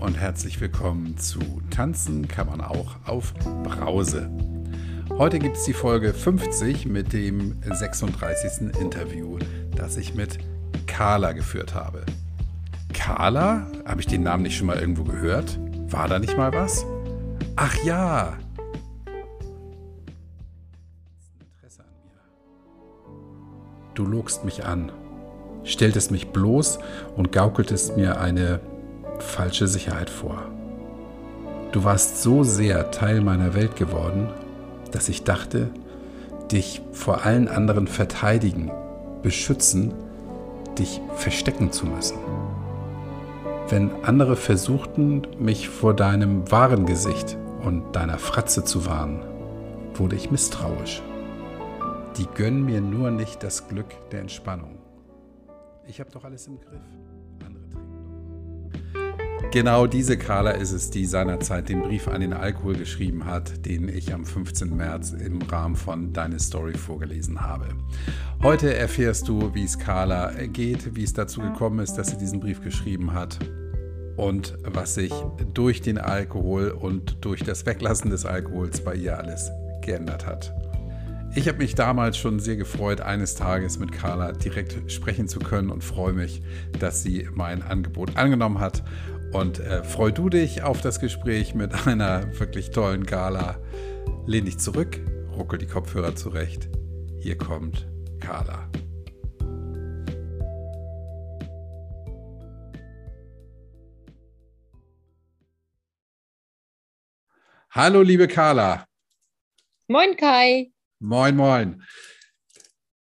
und herzlich willkommen zu Tanzen kann man auch auf Brause. Heute gibt es die Folge 50 mit dem 36. Interview, das ich mit Carla geführt habe. Carla? Habe ich den Namen nicht schon mal irgendwo gehört? War da nicht mal was? Ach ja! Du logst mich an, stelltest mich bloß und gaukeltest mir eine falsche Sicherheit vor. Du warst so sehr Teil meiner Welt geworden, dass ich dachte, dich vor allen anderen verteidigen, beschützen, dich verstecken zu müssen. Wenn andere versuchten, mich vor deinem wahren Gesicht und deiner Fratze zu warnen, wurde ich misstrauisch. Die gönnen mir nur nicht das Glück der Entspannung. Ich habe doch alles im Griff. Genau diese Carla ist es, die seinerzeit den Brief an den Alkohol geschrieben hat, den ich am 15. März im Rahmen von Deine Story vorgelesen habe. Heute erfährst du, wie es Carla geht, wie es dazu gekommen ist, dass sie diesen Brief geschrieben hat und was sich durch den Alkohol und durch das Weglassen des Alkohols bei ihr alles geändert hat. Ich habe mich damals schon sehr gefreut, eines Tages mit Carla direkt sprechen zu können und freue mich, dass sie mein Angebot angenommen hat und äh, freu du dich auf das Gespräch mit einer wirklich tollen Gala. Lehn dich zurück, ruckel die Kopfhörer zurecht. Hier kommt Carla. Hallo, liebe Carla. Moin, Kai. Moin, moin.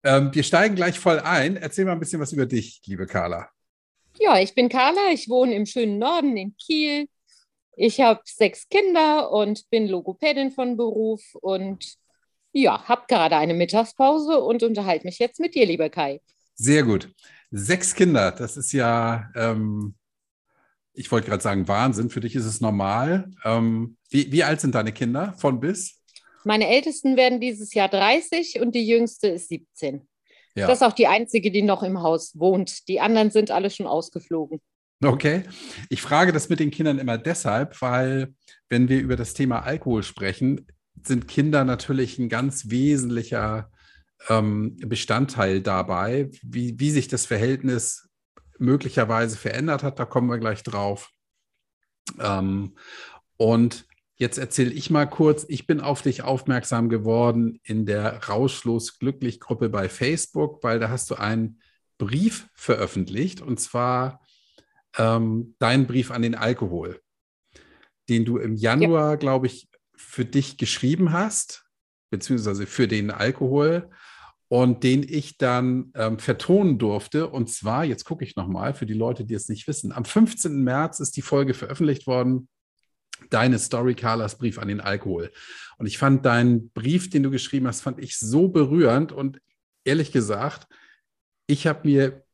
Ähm, wir steigen gleich voll ein. Erzähl mal ein bisschen was über dich, liebe Carla. Ja, ich bin Carla, ich wohne im schönen Norden in Kiel. Ich habe sechs Kinder und bin Logopädin von Beruf und ja, habe gerade eine Mittagspause und unterhalte mich jetzt mit dir, lieber Kai. Sehr gut. Sechs Kinder, das ist ja, ähm, ich wollte gerade sagen, Wahnsinn. Für dich ist es normal. Ähm, wie, wie alt sind deine Kinder von bis? Meine Ältesten werden dieses Jahr 30 und die jüngste ist 17. Ja. Das ist auch die einzige, die noch im Haus wohnt. Die anderen sind alle schon ausgeflogen. Okay. Ich frage das mit den Kindern immer deshalb, weil wenn wir über das Thema Alkohol sprechen, sind Kinder natürlich ein ganz wesentlicher ähm, Bestandteil dabei, wie, wie sich das Verhältnis möglicherweise verändert hat. Da kommen wir gleich drauf. Ähm, und Jetzt erzähle ich mal kurz, ich bin auf dich aufmerksam geworden in der Rauschlos Glücklich Gruppe bei Facebook, weil da hast du einen Brief veröffentlicht und zwar ähm, deinen Brief an den Alkohol, den du im Januar, ja. glaube ich, für dich geschrieben hast, beziehungsweise für den Alkohol und den ich dann ähm, vertonen durfte. Und zwar, jetzt gucke ich nochmal für die Leute, die es nicht wissen, am 15. März ist die Folge veröffentlicht worden deine Story, Carlas Brief an den Alkohol. Und ich fand deinen Brief, den du geschrieben hast, fand ich so berührend und ehrlich gesagt, ich habe mir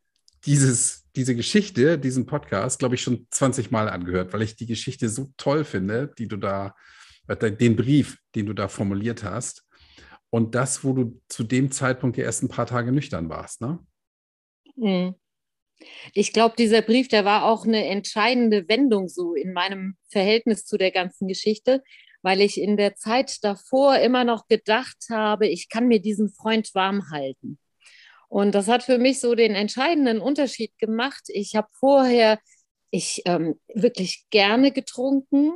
dieses, diese Geschichte, diesen Podcast, glaube ich, schon 20 Mal angehört, weil ich die Geschichte so toll finde, die du da, äh, den Brief, den du da formuliert hast. Und das, wo du zu dem Zeitpunkt die ersten paar Tage nüchtern warst, ne? Mhm. Ich glaube, dieser Brief, der war auch eine entscheidende Wendung so in meinem Verhältnis zu der ganzen Geschichte, weil ich in der Zeit davor immer noch gedacht habe, ich kann mir diesen Freund warm halten. Und das hat für mich so den entscheidenden Unterschied gemacht. Ich habe vorher ich ähm, wirklich gerne getrunken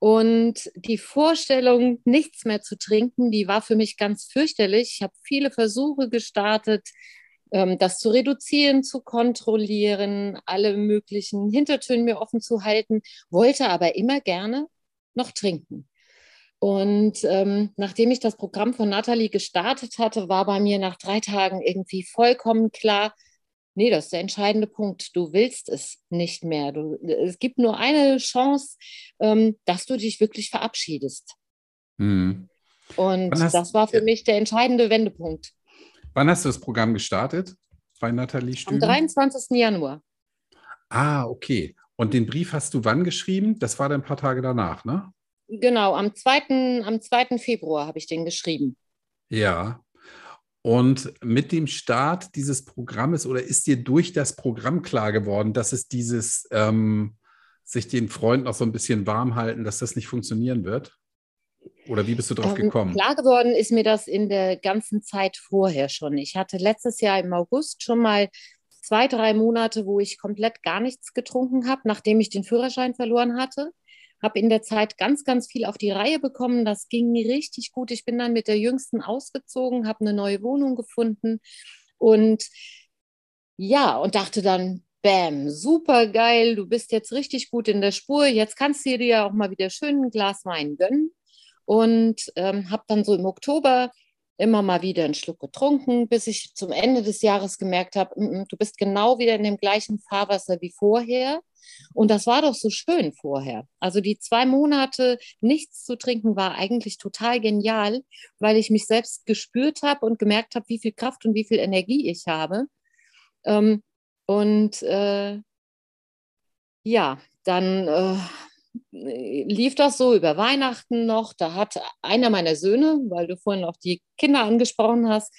und die Vorstellung, nichts mehr zu trinken, die war für mich ganz fürchterlich. Ich habe viele Versuche gestartet, das zu reduzieren, zu kontrollieren, alle möglichen Hintertöne mir offen zu halten, wollte aber immer gerne noch trinken. Und ähm, nachdem ich das Programm von Nathalie gestartet hatte, war bei mir nach drei Tagen irgendwie vollkommen klar, nee, das ist der entscheidende Punkt. Du willst es nicht mehr. Du, es gibt nur eine Chance, ähm, dass du dich wirklich verabschiedest. Mhm. Und das war für mich der entscheidende Wendepunkt. Wann hast du das Programm gestartet bei Nathalie Stüben? Am 23. Januar. Ah, okay. Und den Brief hast du wann geschrieben? Das war dann ein paar Tage danach, ne? Genau, am 2. Am 2. Februar habe ich den geschrieben. Ja. Und mit dem Start dieses Programmes oder ist dir durch das Programm klar geworden, dass es dieses, ähm, sich den Freund noch so ein bisschen warm halten, dass das nicht funktionieren wird? Oder wie bist du drauf ähm, gekommen? Klar geworden ist mir das in der ganzen Zeit vorher schon. Ich hatte letztes Jahr im August schon mal zwei, drei Monate, wo ich komplett gar nichts getrunken habe, nachdem ich den Führerschein verloren hatte. Habe in der Zeit ganz, ganz viel auf die Reihe bekommen. Das ging mir richtig gut. Ich bin dann mit der Jüngsten ausgezogen, habe eine neue Wohnung gefunden und ja, und dachte dann, Bam, super geil, du bist jetzt richtig gut in der Spur. Jetzt kannst du dir ja auch mal wieder schön ein Glas Wein gönnen. Und ähm, habe dann so im Oktober immer mal wieder einen Schluck getrunken, bis ich zum Ende des Jahres gemerkt habe, mm, mm, du bist genau wieder in dem gleichen Fahrwasser wie vorher. Und das war doch so schön vorher. Also die zwei Monate nichts zu trinken war eigentlich total genial, weil ich mich selbst gespürt habe und gemerkt habe, wie viel Kraft und wie viel Energie ich habe. Ähm, und äh, ja, dann äh, lief das so über Weihnachten noch. Da hat einer meiner Söhne, weil du vorhin auch die Kinder angesprochen hast,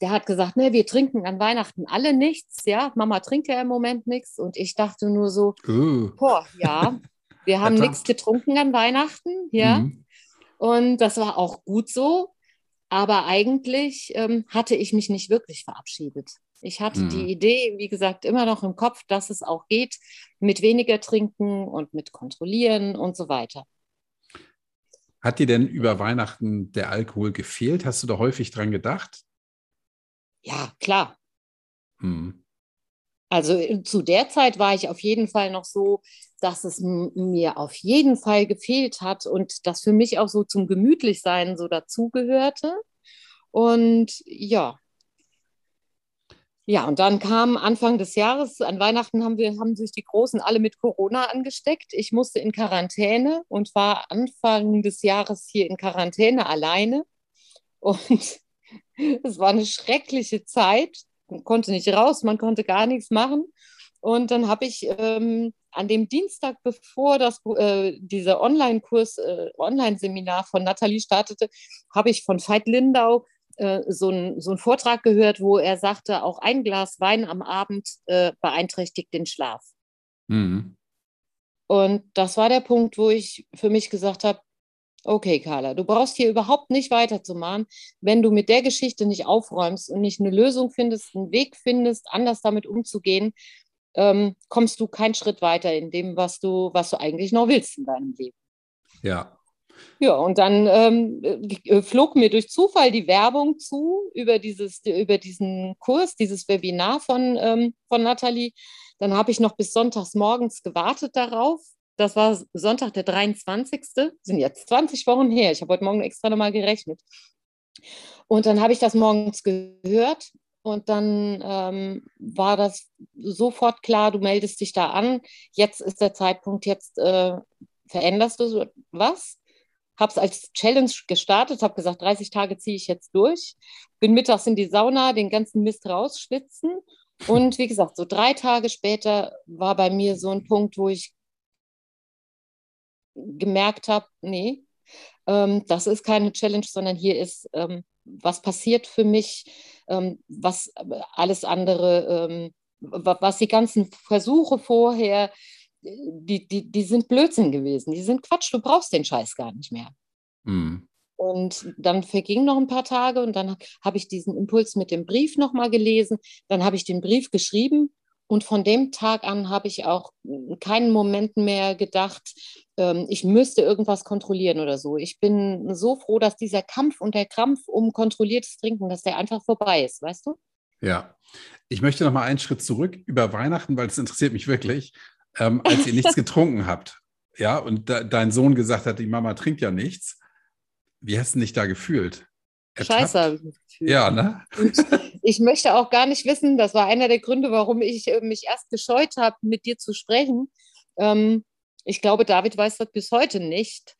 der hat gesagt, ne, wir trinken an Weihnachten alle nichts. Ja, Mama trinkt ja im Moment nichts. Und ich dachte nur so, uh. boah, ja, wir haben nichts getrunken an Weihnachten. Ja. Mhm. Und das war auch gut so. Aber eigentlich ähm, hatte ich mich nicht wirklich verabschiedet. Ich hatte mhm. die Idee, wie gesagt, immer noch im Kopf, dass es auch geht mit weniger trinken und mit kontrollieren und so weiter. Hat dir denn über Weihnachten der Alkohol gefehlt? Hast du da häufig dran gedacht? Ja, klar. Mhm. Also äh, zu der Zeit war ich auf jeden Fall noch so, dass es mir auf jeden Fall gefehlt hat und das für mich auch so zum Gemütlichsein so dazugehörte. Und ja, ja, und dann kam Anfang des Jahres, an Weihnachten haben, wir, haben sich die Großen alle mit Corona angesteckt. Ich musste in Quarantäne und war Anfang des Jahres hier in Quarantäne alleine. Und es war eine schreckliche Zeit. Man konnte nicht raus, man konnte gar nichts machen. Und dann habe ich ähm, an dem Dienstag, bevor das, äh, dieser Online-Kurs, äh, Online-Seminar von Nathalie startete, habe ich von Veit Lindau äh, so, ein, so einen Vortrag gehört, wo er sagte, auch ein Glas Wein am Abend äh, beeinträchtigt den Schlaf. Mhm. Und das war der Punkt, wo ich für mich gesagt habe, okay, Carla, du brauchst hier überhaupt nicht weiterzumachen, wenn du mit der Geschichte nicht aufräumst und nicht eine Lösung findest, einen Weg findest, anders damit umzugehen, ähm, kommst du keinen Schritt weiter in dem, was du, was du eigentlich noch willst in deinem Leben. Ja, ja, und dann ähm, äh, flog mir durch Zufall die Werbung zu über, dieses, über diesen Kurs, dieses Webinar von, ähm, von Nathalie. Dann habe ich noch bis sonntags morgens gewartet darauf. Das war Sonntag, der 23. Sind jetzt 20 Wochen her. Ich habe heute Morgen extra nochmal gerechnet. Und dann habe ich das morgens gehört und dann ähm, war das sofort klar, du meldest dich da an. Jetzt ist der Zeitpunkt, jetzt äh, veränderst du was habe es als Challenge gestartet, habe gesagt, 30 Tage ziehe ich jetzt durch, bin mittags in die Sauna, den ganzen Mist rausschwitzen. Und wie gesagt, so drei Tage später war bei mir so ein Punkt, wo ich gemerkt habe, nee, ähm, das ist keine Challenge, sondern hier ist, ähm, was passiert für mich, ähm, was alles andere, ähm, was die ganzen Versuche vorher, die, die, die sind Blödsinn gewesen. Die sind Quatsch, du brauchst den Scheiß gar nicht mehr. Mhm. Und dann vergingen noch ein paar Tage und dann habe ich diesen Impuls mit dem Brief nochmal gelesen. Dann habe ich den Brief geschrieben und von dem Tag an habe ich auch keinen Moment mehr gedacht, ähm, ich müsste irgendwas kontrollieren oder so. Ich bin so froh, dass dieser Kampf und der Krampf um kontrolliertes Trinken, dass der einfach vorbei ist, weißt du? Ja. Ich möchte noch mal einen Schritt zurück über Weihnachten, weil es interessiert mich wirklich ähm, als ihr nichts getrunken habt, ja, und de dein Sohn gesagt hat, die Mama trinkt ja nichts. Wie hast du dich da gefühlt? Ertappt? Scheiße habe ich mich gefühlt. Ja, ne? ich möchte auch gar nicht wissen, das war einer der Gründe, warum ich äh, mich erst gescheut habe, mit dir zu sprechen. Ähm, ich glaube, David weiß das bis heute nicht.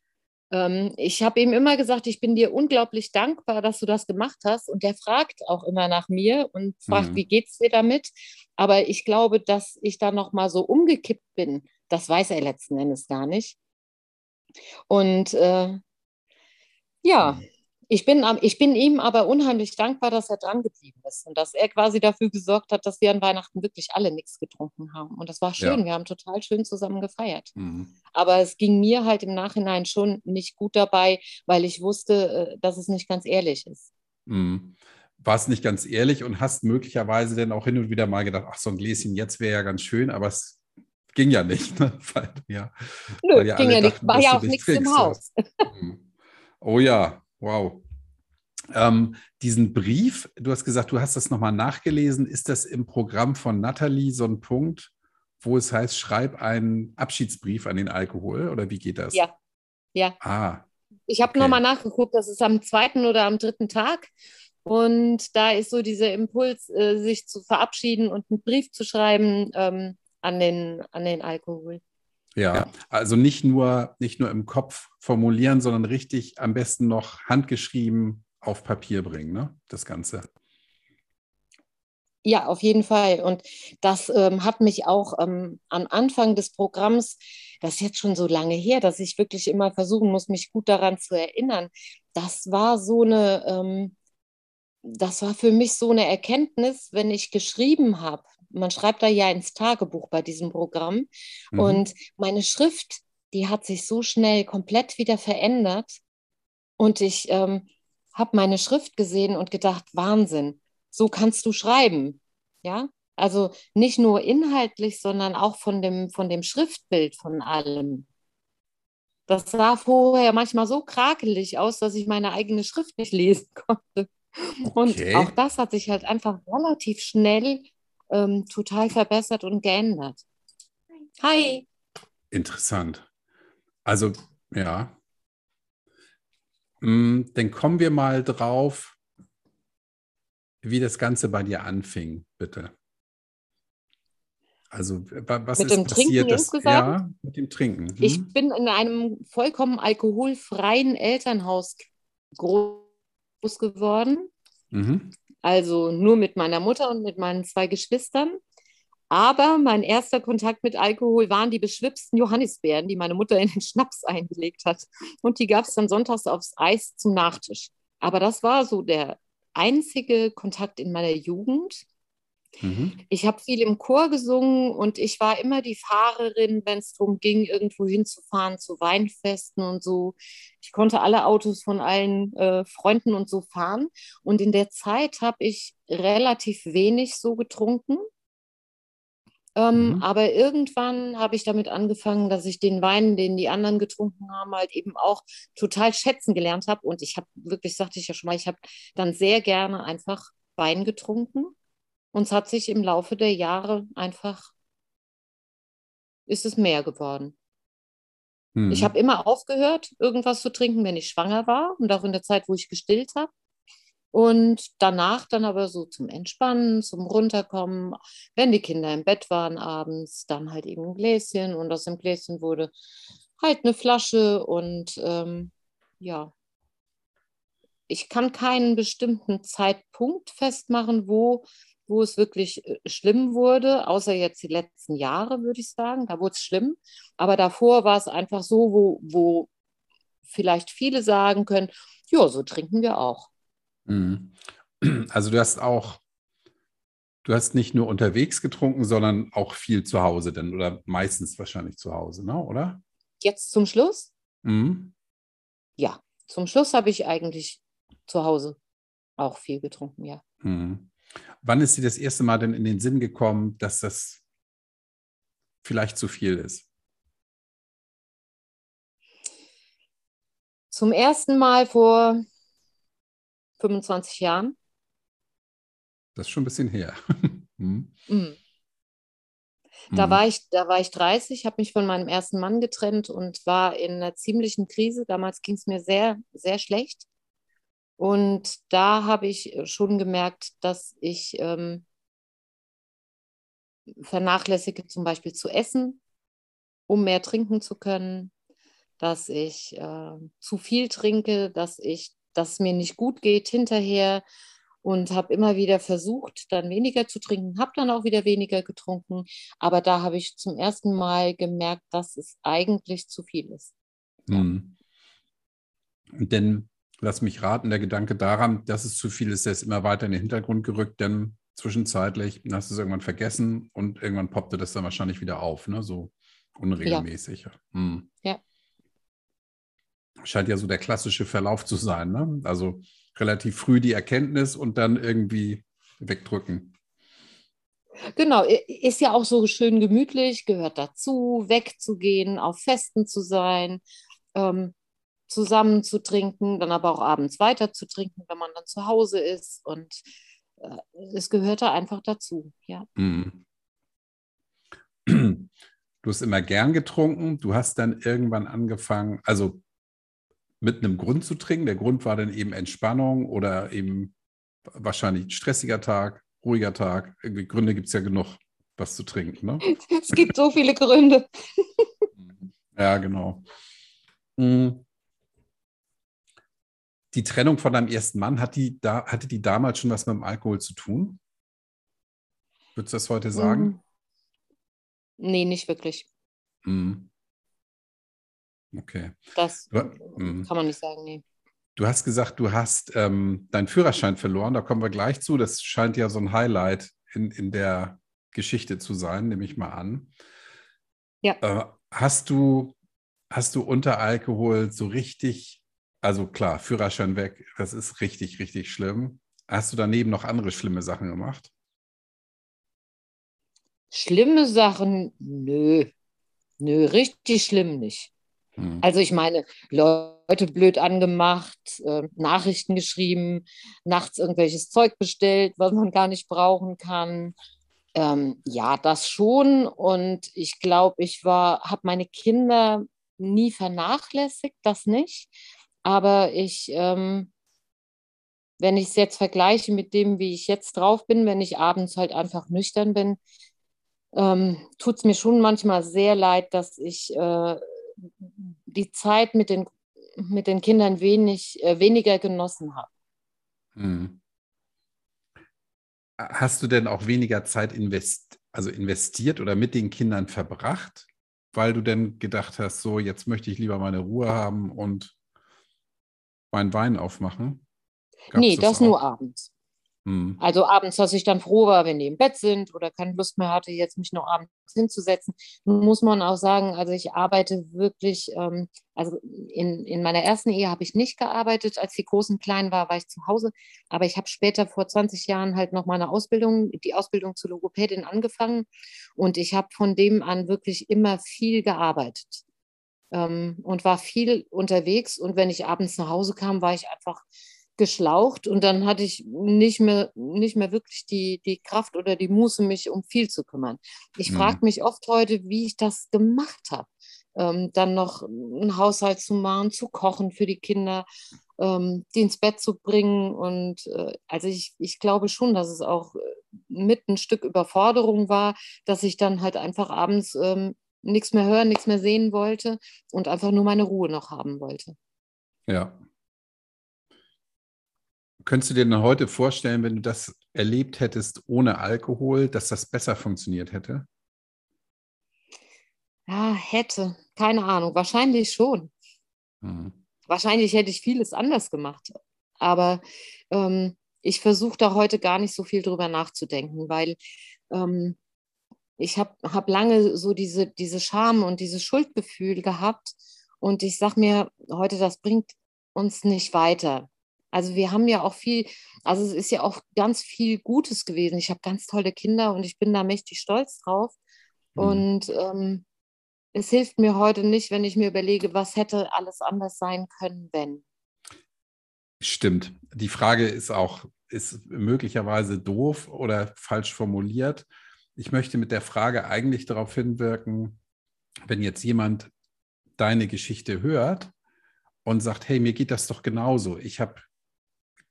Ähm, ich habe ihm immer gesagt, ich bin dir unglaublich dankbar, dass du das gemacht hast. Und der fragt auch immer nach mir und fragt, mhm. wie geht's dir damit? Aber ich glaube, dass ich da noch mal so umgekippt bin, das weiß er letzten Endes gar nicht. Und äh, ja, Ich bin, ich bin ihm aber unheimlich dankbar, dass er dran geblieben ist und dass er quasi dafür gesorgt hat, dass wir an Weihnachten wirklich alle nichts getrunken haben. Und das war schön. Ja. Wir haben total schön zusammen gefeiert. Mhm. Aber es ging mir halt im Nachhinein schon nicht gut dabei, weil ich wusste, äh, dass es nicht ganz ehrlich ist. Mhm. Warst nicht ganz ehrlich und hast möglicherweise dann auch hin und wieder mal gedacht, ach, so ein Gläschen jetzt wäre ja ganz schön, aber es ging ja nicht. Ne? Weil, ja, Nö, weil ja ging ja nicht. War ja auch nichts im Haus. Mhm. Oh ja, wow. Ähm, diesen Brief, du hast gesagt, du hast das nochmal nachgelesen. Ist das im Programm von Nathalie so ein Punkt, wo es heißt, schreib einen Abschiedsbrief an den Alkohol oder wie geht das? Ja. Ja. Ah. Ich habe okay. nochmal nachgeguckt, das ist am zweiten oder am dritten Tag. Und da ist so dieser Impuls, äh, sich zu verabschieden und einen Brief zu schreiben ähm, an, den, an den Alkohol. Ja, also nicht nur, nicht nur im Kopf formulieren, sondern richtig am besten noch handgeschrieben auf Papier bringen, ne? das Ganze. Ja, auf jeden Fall. Und das ähm, hat mich auch ähm, am Anfang des Programms, das ist jetzt schon so lange her, dass ich wirklich immer versuchen muss, mich gut daran zu erinnern. Das war so eine, ähm, das war für mich so eine Erkenntnis, wenn ich geschrieben habe, man schreibt da ja ins Tagebuch bei diesem Programm. Mhm. Und meine Schrift, die hat sich so schnell komplett wieder verändert. Und ich ähm, habe meine Schrift gesehen und gedacht, Wahnsinn, so kannst du schreiben. Ja, also nicht nur inhaltlich, sondern auch von dem, von dem Schriftbild von allem. Das sah vorher manchmal so krakelig aus, dass ich meine eigene Schrift nicht lesen konnte. Okay. Und auch das hat sich halt einfach relativ schnell ähm, total verbessert und geändert. Hi. Interessant. Also, ja. Mm, dann kommen wir mal drauf, wie das Ganze bei dir anfing, bitte. Also, was mit ist dem passiert? Trinken das, insgesamt? Ja, mit dem Trinken. Hm? Ich bin in einem vollkommen alkoholfreien Elternhaus groß geworden. Mhm. Also nur mit meiner Mutter und mit meinen zwei Geschwistern. Aber mein erster Kontakt mit Alkohol waren die beschwipsten Johannisbeeren, die meine Mutter in den Schnaps eingelegt hat. Und die gab es dann sonntags aufs Eis zum Nachtisch. Aber das war so der einzige Kontakt in meiner Jugend. Mhm. Ich habe viel im Chor gesungen und ich war immer die Fahrerin, wenn es darum ging, irgendwo hinzufahren zu Weinfesten und so. Ich konnte alle Autos von allen äh, Freunden und so fahren. Und in der Zeit habe ich relativ wenig so getrunken. Ähm, mhm. Aber irgendwann habe ich damit angefangen, dass ich den Wein, den die anderen getrunken haben, halt eben auch total schätzen gelernt habe. Und ich habe wirklich, sagte ich ja schon mal, ich habe dann sehr gerne einfach Wein getrunken. Und es hat sich im Laufe der Jahre einfach, ist es mehr geworden. Mhm. Ich habe immer aufgehört, irgendwas zu trinken, wenn ich schwanger war und auch in der Zeit, wo ich gestillt habe. Und danach dann aber so zum Entspannen, zum Runterkommen, wenn die Kinder im Bett waren abends, dann halt eben ein Gläschen und aus dem Gläschen wurde halt eine Flasche und ähm, ja, ich kann keinen bestimmten Zeitpunkt festmachen, wo wo es wirklich äh, schlimm wurde, außer jetzt die letzten Jahre, würde ich sagen. Da wurde es schlimm. Aber davor war es einfach so, wo, wo vielleicht viele sagen können, ja, so trinken wir auch. Mhm. Also du hast auch, du hast nicht nur unterwegs getrunken, sondern auch viel zu Hause denn, oder meistens wahrscheinlich zu Hause, ne? oder? Jetzt zum Schluss? Mhm. Ja, zum Schluss habe ich eigentlich zu Hause auch viel getrunken, ja. Mhm. Wann ist dir das erste Mal denn in den Sinn gekommen, dass das vielleicht zu viel ist? Zum ersten Mal vor 25 Jahren. Das ist schon ein bisschen her. hm. Mhm. Da, hm. war ich, da war ich 30, habe mich von meinem ersten Mann getrennt und war in einer ziemlichen Krise. Damals ging es mir sehr, sehr schlecht. Und da habe ich schon gemerkt, dass ich ähm, vernachlässige, zum Beispiel zu essen, um mehr trinken zu können, dass ich äh, zu viel trinke, dass ich, dass es mir nicht gut geht hinterher und habe immer wieder versucht, dann weniger zu trinken, habe dann auch wieder weniger getrunken, aber da habe ich zum ersten Mal gemerkt, dass es eigentlich zu viel ist. Mhm. Denn lass mich raten, der Gedanke daran, dass es zu viel ist, der ist immer weiter in den Hintergrund gerückt, denn zwischenzeitlich hast du es irgendwann vergessen und irgendwann poppte das dann wahrscheinlich wieder auf, ne? so unregelmäßig. Ja. Hm. ja. Scheint ja so der klassische Verlauf zu sein. Ne? Also relativ früh die Erkenntnis und dann irgendwie wegdrücken. Genau, ist ja auch so schön gemütlich, gehört dazu, wegzugehen, auf Festen zu sein, ähm, zusammen zu trinken, dann aber auch abends weiter zu trinken, wenn man dann zu Hause ist. Und äh, es gehörte einfach dazu, ja. Mhm. Du hast immer gern getrunken, du hast dann irgendwann angefangen, also mit einem Grund zu trinken. Der Grund war dann eben Entspannung oder eben wahrscheinlich ein stressiger Tag, ruhiger Tag. Irgendwie Gründe gibt es ja genug, was zu trinken. Ne? Es gibt so viele Gründe. ja, genau. Mhm. Die Trennung von deinem ersten Mann, hat die da, hatte die damals schon was mit dem Alkohol zu tun? Würdest du das heute sagen? Mhm. Nee, nicht wirklich. Mhm. Okay. Das du, mhm. kann man nicht sagen, nee. Du hast gesagt, du hast ähm, deinen Führerschein verloren. Da kommen wir gleich zu. Das scheint ja so ein Highlight in, in der Geschichte zu sein, nehme ich mal an. Ja. Äh, hast du, hast du unter Alkohol so richtig, also klar, Führerschein weg, das ist richtig, richtig schlimm. Hast du daneben noch andere schlimme Sachen gemacht? Schlimme Sachen? Nö. Nö, richtig schlimm nicht. Hm. Also ich meine, Leute blöd angemacht, äh, Nachrichten geschrieben, nachts irgendwelches Zeug bestellt, was man gar nicht brauchen kann. Ähm, ja, das schon. Und ich glaube, ich war, habe meine Kinder nie vernachlässigt, das nicht. Aber ich, ähm, wenn ich es jetzt vergleiche mit dem, wie ich jetzt drauf bin, wenn ich abends halt einfach nüchtern bin, ähm, tut es mir schon manchmal sehr leid, dass ich äh, die Zeit mit den, mit den Kindern wenig, äh, weniger genossen habe. Hm. Hast du denn auch weniger Zeit invest, also investiert oder mit den Kindern verbracht, weil du denn gedacht hast, so jetzt möchte ich lieber meine Ruhe haben und meinen Wein aufmachen? Gab's nee, das, das nur abends. Mhm. Also abends, dass ich dann froh war, wenn die im Bett sind oder keine Lust mehr hatte, jetzt mich noch abends hinzusetzen. Muss man auch sagen, also ich arbeite wirklich, ähm, also in, in meiner ersten Ehe habe ich nicht gearbeitet, als die Großen klein war, war ich zu Hause. Aber ich habe später vor 20 Jahren halt noch meine Ausbildung, die Ausbildung zur Logopädin angefangen und ich habe von dem an wirklich immer viel gearbeitet. Ähm, und war viel unterwegs und wenn ich abends nach Hause kam, war ich einfach geschlaucht und dann hatte ich nicht mehr, nicht mehr wirklich die, die Kraft oder die Muße, mich um viel zu kümmern. Ich mhm. frage mich oft heute, wie ich das gemacht habe. Ähm, dann noch einen Haushalt zu machen, zu kochen für die Kinder, ähm, die ins Bett zu bringen. Und äh, also ich, ich glaube schon, dass es auch äh, mit ein Stück Überforderung war, dass ich dann halt einfach abends ähm, nichts mehr hören, nichts mehr sehen wollte und einfach nur meine Ruhe noch haben wollte. Ja, Könntest du dir denn heute vorstellen, wenn du das erlebt hättest ohne Alkohol, dass das besser funktioniert hätte? Ja, hätte. Keine Ahnung. Wahrscheinlich schon. Mhm. Wahrscheinlich hätte ich vieles anders gemacht. Aber ähm, ich versuche da heute gar nicht so viel drüber nachzudenken, weil ähm, ich habe hab lange so diese, diese Scham und dieses Schuldgefühl gehabt. Und ich sage mir heute, das bringt uns nicht weiter. Also wir haben ja auch viel, also es ist ja auch ganz viel Gutes gewesen. Ich habe ganz tolle Kinder und ich bin da mächtig stolz drauf. Mhm. Und ähm, es hilft mir heute nicht, wenn ich mir überlege, was hätte alles anders sein können, wenn. Stimmt. Die Frage ist auch, ist möglicherweise doof oder falsch formuliert. Ich möchte mit der Frage eigentlich darauf hinwirken, wenn jetzt jemand deine Geschichte hört und sagt, hey, mir geht das doch genauso. Ich habe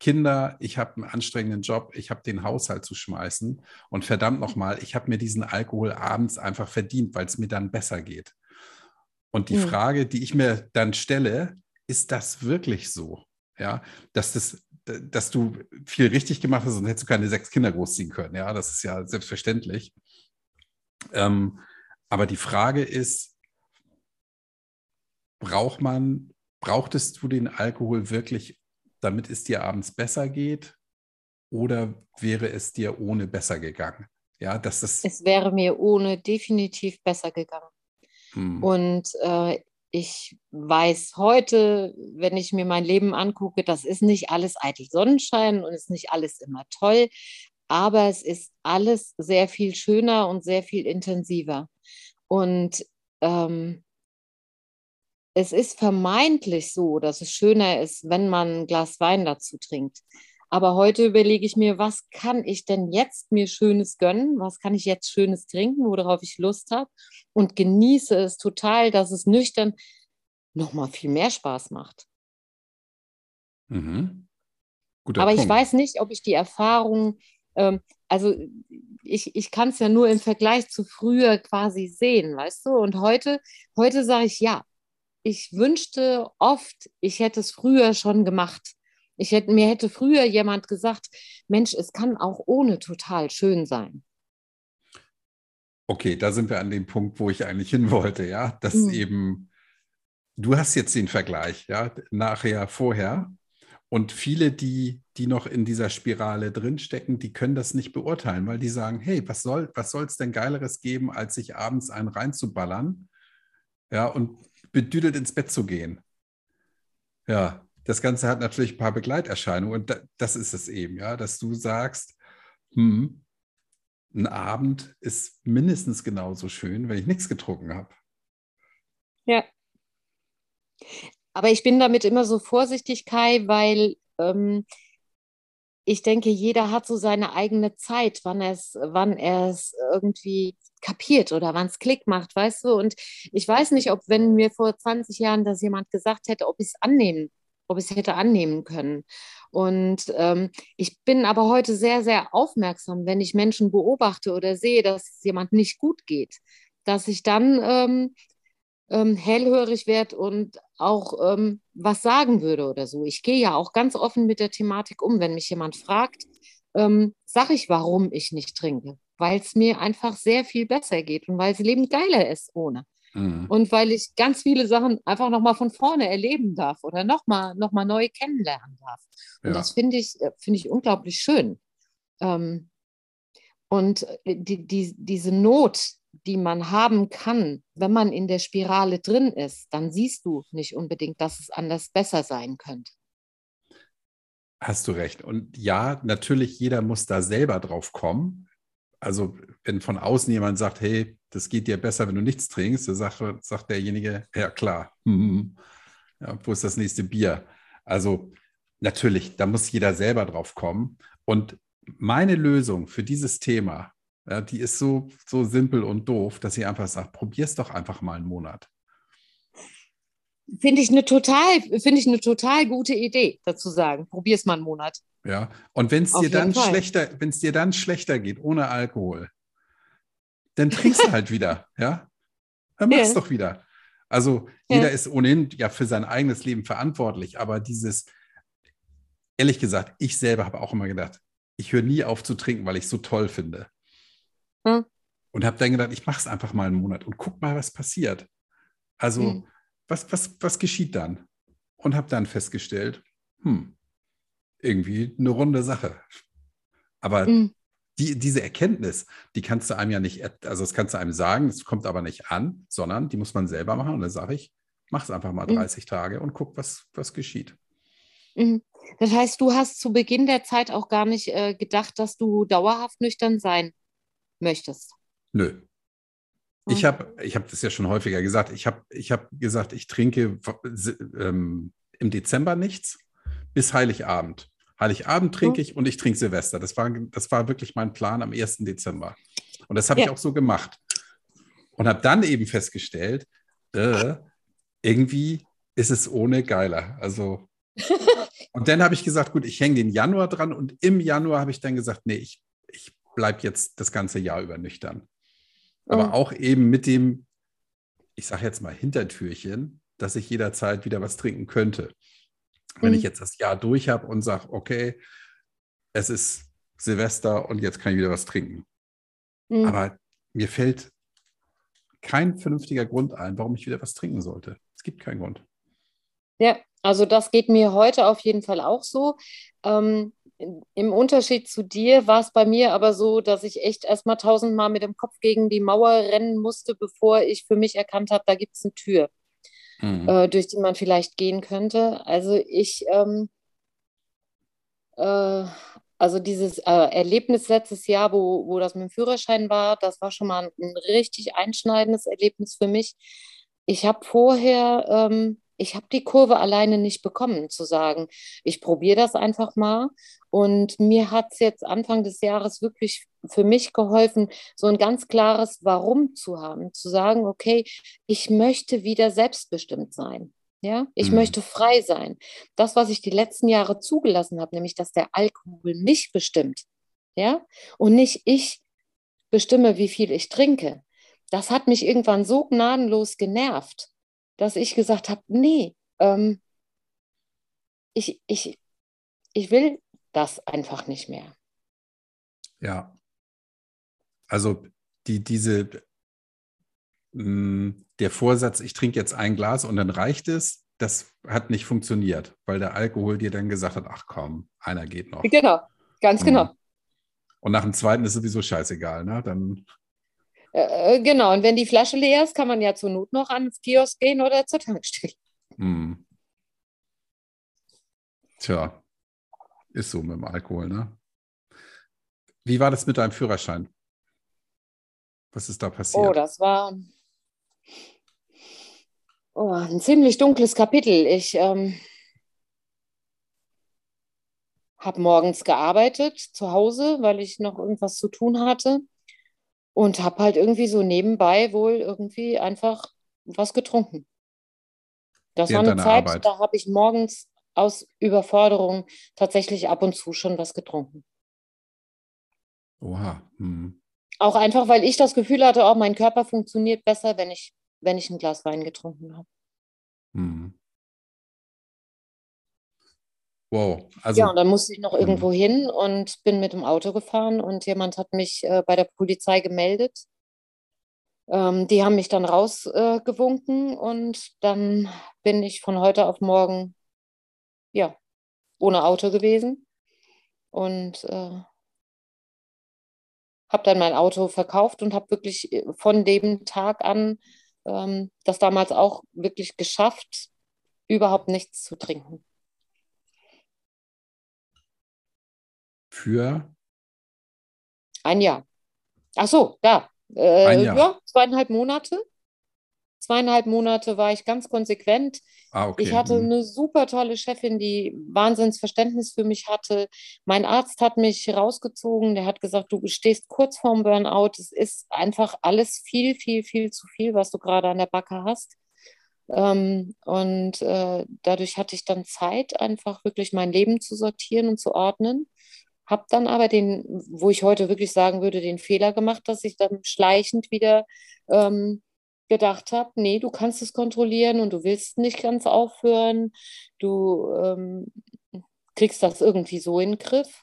Kinder, ich habe einen anstrengenden Job, ich habe den Haushalt zu schmeißen und verdammt nochmal, ich habe mir diesen Alkohol abends einfach verdient, weil es mir dann besser geht. Und die mhm. Frage, die ich mir dann stelle, ist das wirklich so? Ja, dass das, dass du viel richtig gemacht hast, sonst hättest du keine sechs Kinder großziehen können. Ja, das ist ja selbstverständlich. Ähm, aber die Frage ist, braucht man, brauchtest du den Alkohol wirklich damit es dir abends besser geht? Oder wäre es dir ohne besser gegangen? Ja, dass das. Es wäre mir ohne definitiv besser gegangen. Hm. Und äh, ich weiß heute, wenn ich mir mein Leben angucke, das ist nicht alles eitel Sonnenschein und ist nicht alles immer toll, aber es ist alles sehr viel schöner und sehr viel intensiver. Und ähm, es ist vermeintlich so, dass es schöner ist, wenn man ein Glas Wein dazu trinkt. Aber heute überlege ich mir, was kann ich denn jetzt mir Schönes gönnen? Was kann ich jetzt Schönes trinken, worauf ich Lust habe? Und genieße es total, dass es nüchtern nochmal viel mehr Spaß macht. Mhm. Aber Punkt. ich weiß nicht, ob ich die Erfahrung, ähm, also ich, ich kann es ja nur im Vergleich zu früher quasi sehen, weißt du? Und heute, heute sage ich ja, ich wünschte oft, ich hätte es früher schon gemacht. Ich hätte, mir hätte früher jemand gesagt, Mensch, es kann auch ohne total schön sein. Okay, da sind wir an dem Punkt, wo ich eigentlich hin wollte, ja, dass mhm. eben, du hast jetzt den Vergleich, ja, nachher, vorher. Und viele, die, die noch in dieser Spirale drinstecken, die können das nicht beurteilen, weil die sagen, hey, was soll was es denn Geileres geben, als sich abends einen reinzuballern? Ja, und bedüdelt ins Bett zu gehen. Ja, das Ganze hat natürlich ein paar Begleiterscheinungen und das ist es eben, ja, dass du sagst, hm, ein Abend ist mindestens genauso schön, wenn ich nichts getrunken habe. Ja. Aber ich bin damit immer so vorsichtig, Kai, weil ähm, ich denke, jeder hat so seine eigene Zeit, wann er es, wann er es irgendwie kapiert oder wann es Klick macht, weißt du? Und ich weiß nicht, ob wenn mir vor 20 Jahren das jemand gesagt hätte, ob ich es annehmen, ob ich es hätte annehmen können. Und ähm, ich bin aber heute sehr, sehr aufmerksam, wenn ich Menschen beobachte oder sehe, dass es jemand nicht gut geht, dass ich dann ähm, ähm, hellhörig werde und auch ähm, was sagen würde oder so. Ich gehe ja auch ganz offen mit der Thematik um. Wenn mich jemand fragt, ähm, sage ich, warum ich nicht trinke. Weil es mir einfach sehr viel besser geht und weil es Leben geiler ist ohne. Mhm. Und weil ich ganz viele Sachen einfach nochmal von vorne erleben darf oder nochmal noch mal neu kennenlernen darf. Und ja. das finde ich, äh, find ich unglaublich schön. Ähm, und äh, die, die, diese Not, die man haben kann, wenn man in der Spirale drin ist, dann siehst du nicht unbedingt, dass es anders besser sein könnte. Hast du recht. Und ja, natürlich, jeder muss da selber drauf kommen. Also, wenn von außen jemand sagt, hey, das geht dir besser, wenn du nichts trinkst, dann sagt, sagt derjenige, ja klar, ja, wo ist das nächste Bier? Also, natürlich, da muss jeder selber drauf kommen. Und meine Lösung für dieses Thema ja, die ist so, so simpel und doof, dass sie einfach probier es doch einfach mal einen Monat. Finde ich eine total, finde ich eine total gute Idee, dazu sagen. Probier es mal einen Monat. Ja, und wenn es dir dann Fall. schlechter, wenn es dir dann schlechter geht, ohne Alkohol, dann trinkst du halt wieder, ja? Dann machst ja. doch wieder. Also ja. jeder ist ohnehin ja für sein eigenes Leben verantwortlich, aber dieses, ehrlich gesagt, ich selber habe auch immer gedacht, ich höre nie auf zu trinken, weil ich es so toll finde. Hm. Und habe dann gedacht, ich mache es einfach mal einen Monat und guck mal, was passiert. Also, hm. was, was, was geschieht dann? Und habe dann festgestellt, hm, irgendwie eine runde Sache. Aber hm. die, diese Erkenntnis, die kannst du einem ja nicht, also das kannst du einem sagen, es kommt aber nicht an, sondern die muss man selber machen. Und dann sage ich, mach es einfach mal 30 hm. Tage und guck, was, was geschieht. Mhm. Das heißt, du hast zu Beginn der Zeit auch gar nicht äh, gedacht, dass du dauerhaft nüchtern sein möchtest? Nö. Ich habe ich hab das ja schon häufiger gesagt. Ich habe ich hab gesagt, ich trinke ähm, im Dezember nichts bis Heiligabend. Heiligabend trinke ich und ich trinke Silvester. Das war, das war wirklich mein Plan am 1. Dezember. Und das habe ja. ich auch so gemacht. Und habe dann eben festgestellt, äh, irgendwie ist es ohne geiler. Also, und dann habe ich gesagt, gut, ich hänge den Januar dran und im Januar habe ich dann gesagt, nee, ich, ich bleib jetzt das ganze Jahr über nüchtern. Aber mhm. auch eben mit dem, ich sage jetzt mal Hintertürchen, dass ich jederzeit wieder was trinken könnte. Wenn mhm. ich jetzt das Jahr durch habe und sage, okay, es ist Silvester und jetzt kann ich wieder was trinken. Mhm. Aber mir fällt kein vernünftiger Grund ein, warum ich wieder was trinken sollte. Es gibt keinen Grund. Ja, Also das geht mir heute auf jeden Fall auch so. Ähm, Im Unterschied zu dir war es bei mir aber so, dass ich echt erstmal tausendmal mit dem Kopf gegen die Mauer rennen musste, bevor ich für mich erkannt habe, da gibt es eine Tür, mhm. äh, durch die man vielleicht gehen könnte. Also ich, ähm, äh, also dieses äh, Erlebnis letztes Jahr, wo, wo das mit dem Führerschein war, das war schon mal ein, richtig einschneidendes Erlebnis für mich. Ich habe vorher ähm, ich habe die Kurve alleine nicht bekommen, zu sagen, ich probiere das einfach mal. Und mir hat es jetzt Anfang des Jahres wirklich für mich geholfen, so ein ganz klares Warum zu haben, zu sagen, okay, ich möchte wieder selbstbestimmt sein. Ja, ich mhm. möchte frei sein. Das, was ich die letzten Jahre zugelassen habe, nämlich, dass der Alkohol mich bestimmt, ja, und nicht ich bestimme, wie viel ich trinke. Das hat mich irgendwann so gnadenlos genervt, dass ich gesagt habe, nee, ähm, ich, ich, ich will das einfach nicht mehr. Ja. Also die, diese, mh, mm, der Vorsatz, ich trinke jetzt ein Glas und dann reicht es, das hat nicht funktioniert, weil der Alkohol dir dann gesagt hat, ach komm, einer geht noch. Genau, ganz mhm. genau. Und nach dem zweiten ist sowieso scheißegal, ne? Dann äh, äh, genau, und wenn die Flasche leer ist, kann man ja zur Not noch ans Kiosk gehen oder zur Tankstelle. Hm. Tja, ist so mit dem Alkohol, ne? Wie war das mit deinem Führerschein? Was ist da passiert? Oh, das war oh, ein ziemlich dunkles Kapitel. Ich ähm, habe morgens gearbeitet zu Hause, weil ich noch irgendwas zu tun hatte und habe halt irgendwie so nebenbei wohl irgendwie einfach was getrunken. Das Während war eine Zeit, Arbeit. da habe ich morgens aus Überforderung tatsächlich ab und zu schon was getrunken. Oha. Hm. Auch einfach, weil ich das Gefühl hatte, auch mein Körper funktioniert besser, wenn ich, wenn ich ein Glas Wein getrunken habe. Hm. Wow. Also, ja, und dann musste ich noch irgendwo hm. hin und bin mit dem Auto gefahren und jemand hat mich äh, bei der Polizei gemeldet. Ähm, die haben mich dann rausgewunken äh, und dann bin ich von heute auf morgen, ja, ohne Auto gewesen und äh, habe dann mein Auto verkauft und habe wirklich äh, von dem Tag an ähm, das damals auch wirklich geschafft, überhaupt nichts zu trinken. Für? Ein Jahr. Ach so, ja. Äh, Jahr. Ja, zweieinhalb Monate. Zweieinhalb Monate war ich ganz konsequent. Ah, okay. Ich hatte mhm. eine super tolle Chefin, die Wahnsinnsverständnis für mich hatte. Mein Arzt hat mich rausgezogen. Der hat gesagt, du stehst kurz vorm Burnout. Es ist einfach alles viel, viel, viel zu viel, was du gerade an der Backe hast. Ähm, und äh, dadurch hatte ich dann Zeit, einfach wirklich mein Leben zu sortieren und zu ordnen. Habe dann aber den, wo ich heute wirklich sagen würde, den Fehler gemacht, dass ich dann schleichend wieder ähm, gedacht habe, nee, du kannst es kontrollieren und du willst nicht ganz aufhören. Du ähm, kriegst das irgendwie so in den Griff,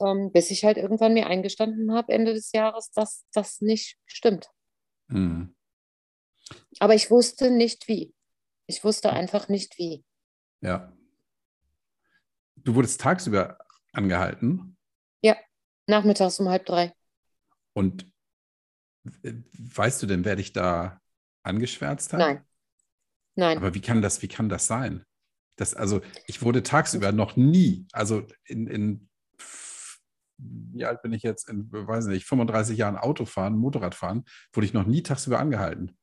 ähm, bis ich halt irgendwann mir eingestanden habe, Ende des Jahres, dass das nicht stimmt. Mhm. Aber ich wusste nicht wie. Ich wusste einfach nicht wie. Ja. Du wurdest tagsüber angehalten? Ja, nachmittags um halb drei. Und weißt du denn, wer dich da angeschwärzt hat? Nein. Nein. Aber wie kann das, wie kann das sein? Das, also, ich wurde tagsüber noch nie, also in, in wie alt bin ich jetzt, in, weiß nicht, 35 Jahren Autofahren, Motorradfahren, wurde ich noch nie tagsüber angehalten.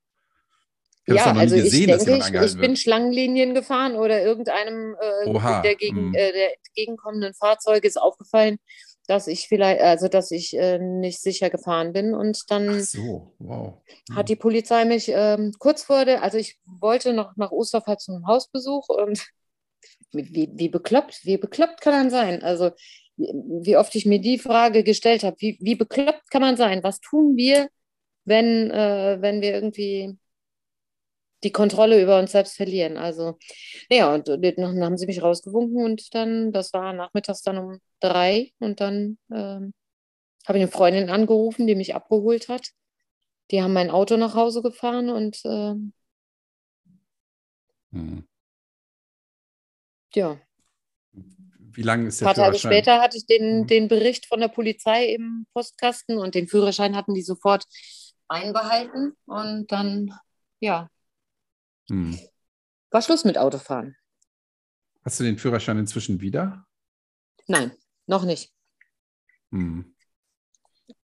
Ich ja, also gesehen, ich denke, ich, ich bin Schlangenlinien gefahren oder irgendeinem äh, der, gegen, hm. äh, der entgegenkommenden Fahrzeuge ist aufgefallen, dass ich vielleicht, also dass ich äh, nicht sicher gefahren bin. Und dann so, wow. hm. hat die Polizei mich ähm, kurz vor der, also ich wollte noch nach Osterfall zum Hausbesuch und wie, wie bekloppt, wie bekloppt kann man sein? Also wie oft ich mir die Frage gestellt habe, wie, wie bekloppt kann man sein? Was tun wir, wenn, äh, wenn wir irgendwie die Kontrolle über uns selbst verlieren. Also, ja, und dann haben sie mich rausgewunken und dann, das war nachmittags dann um drei und dann ähm, habe ich eine Freundin angerufen, die mich abgeholt hat. Die haben mein Auto nach Hause gefahren und ähm, hm. Ja. Wie lange ist der Ein paar Tage später hatte ich den, Mhm. den Bericht von der Polizei im Postkasten und den Führerschein hatten die sofort einbehalten. Und dann, ja, Hm. war Schluss mit Autofahren. Hast du den Führerschein inzwischen wieder? Nein, noch nicht. Hm.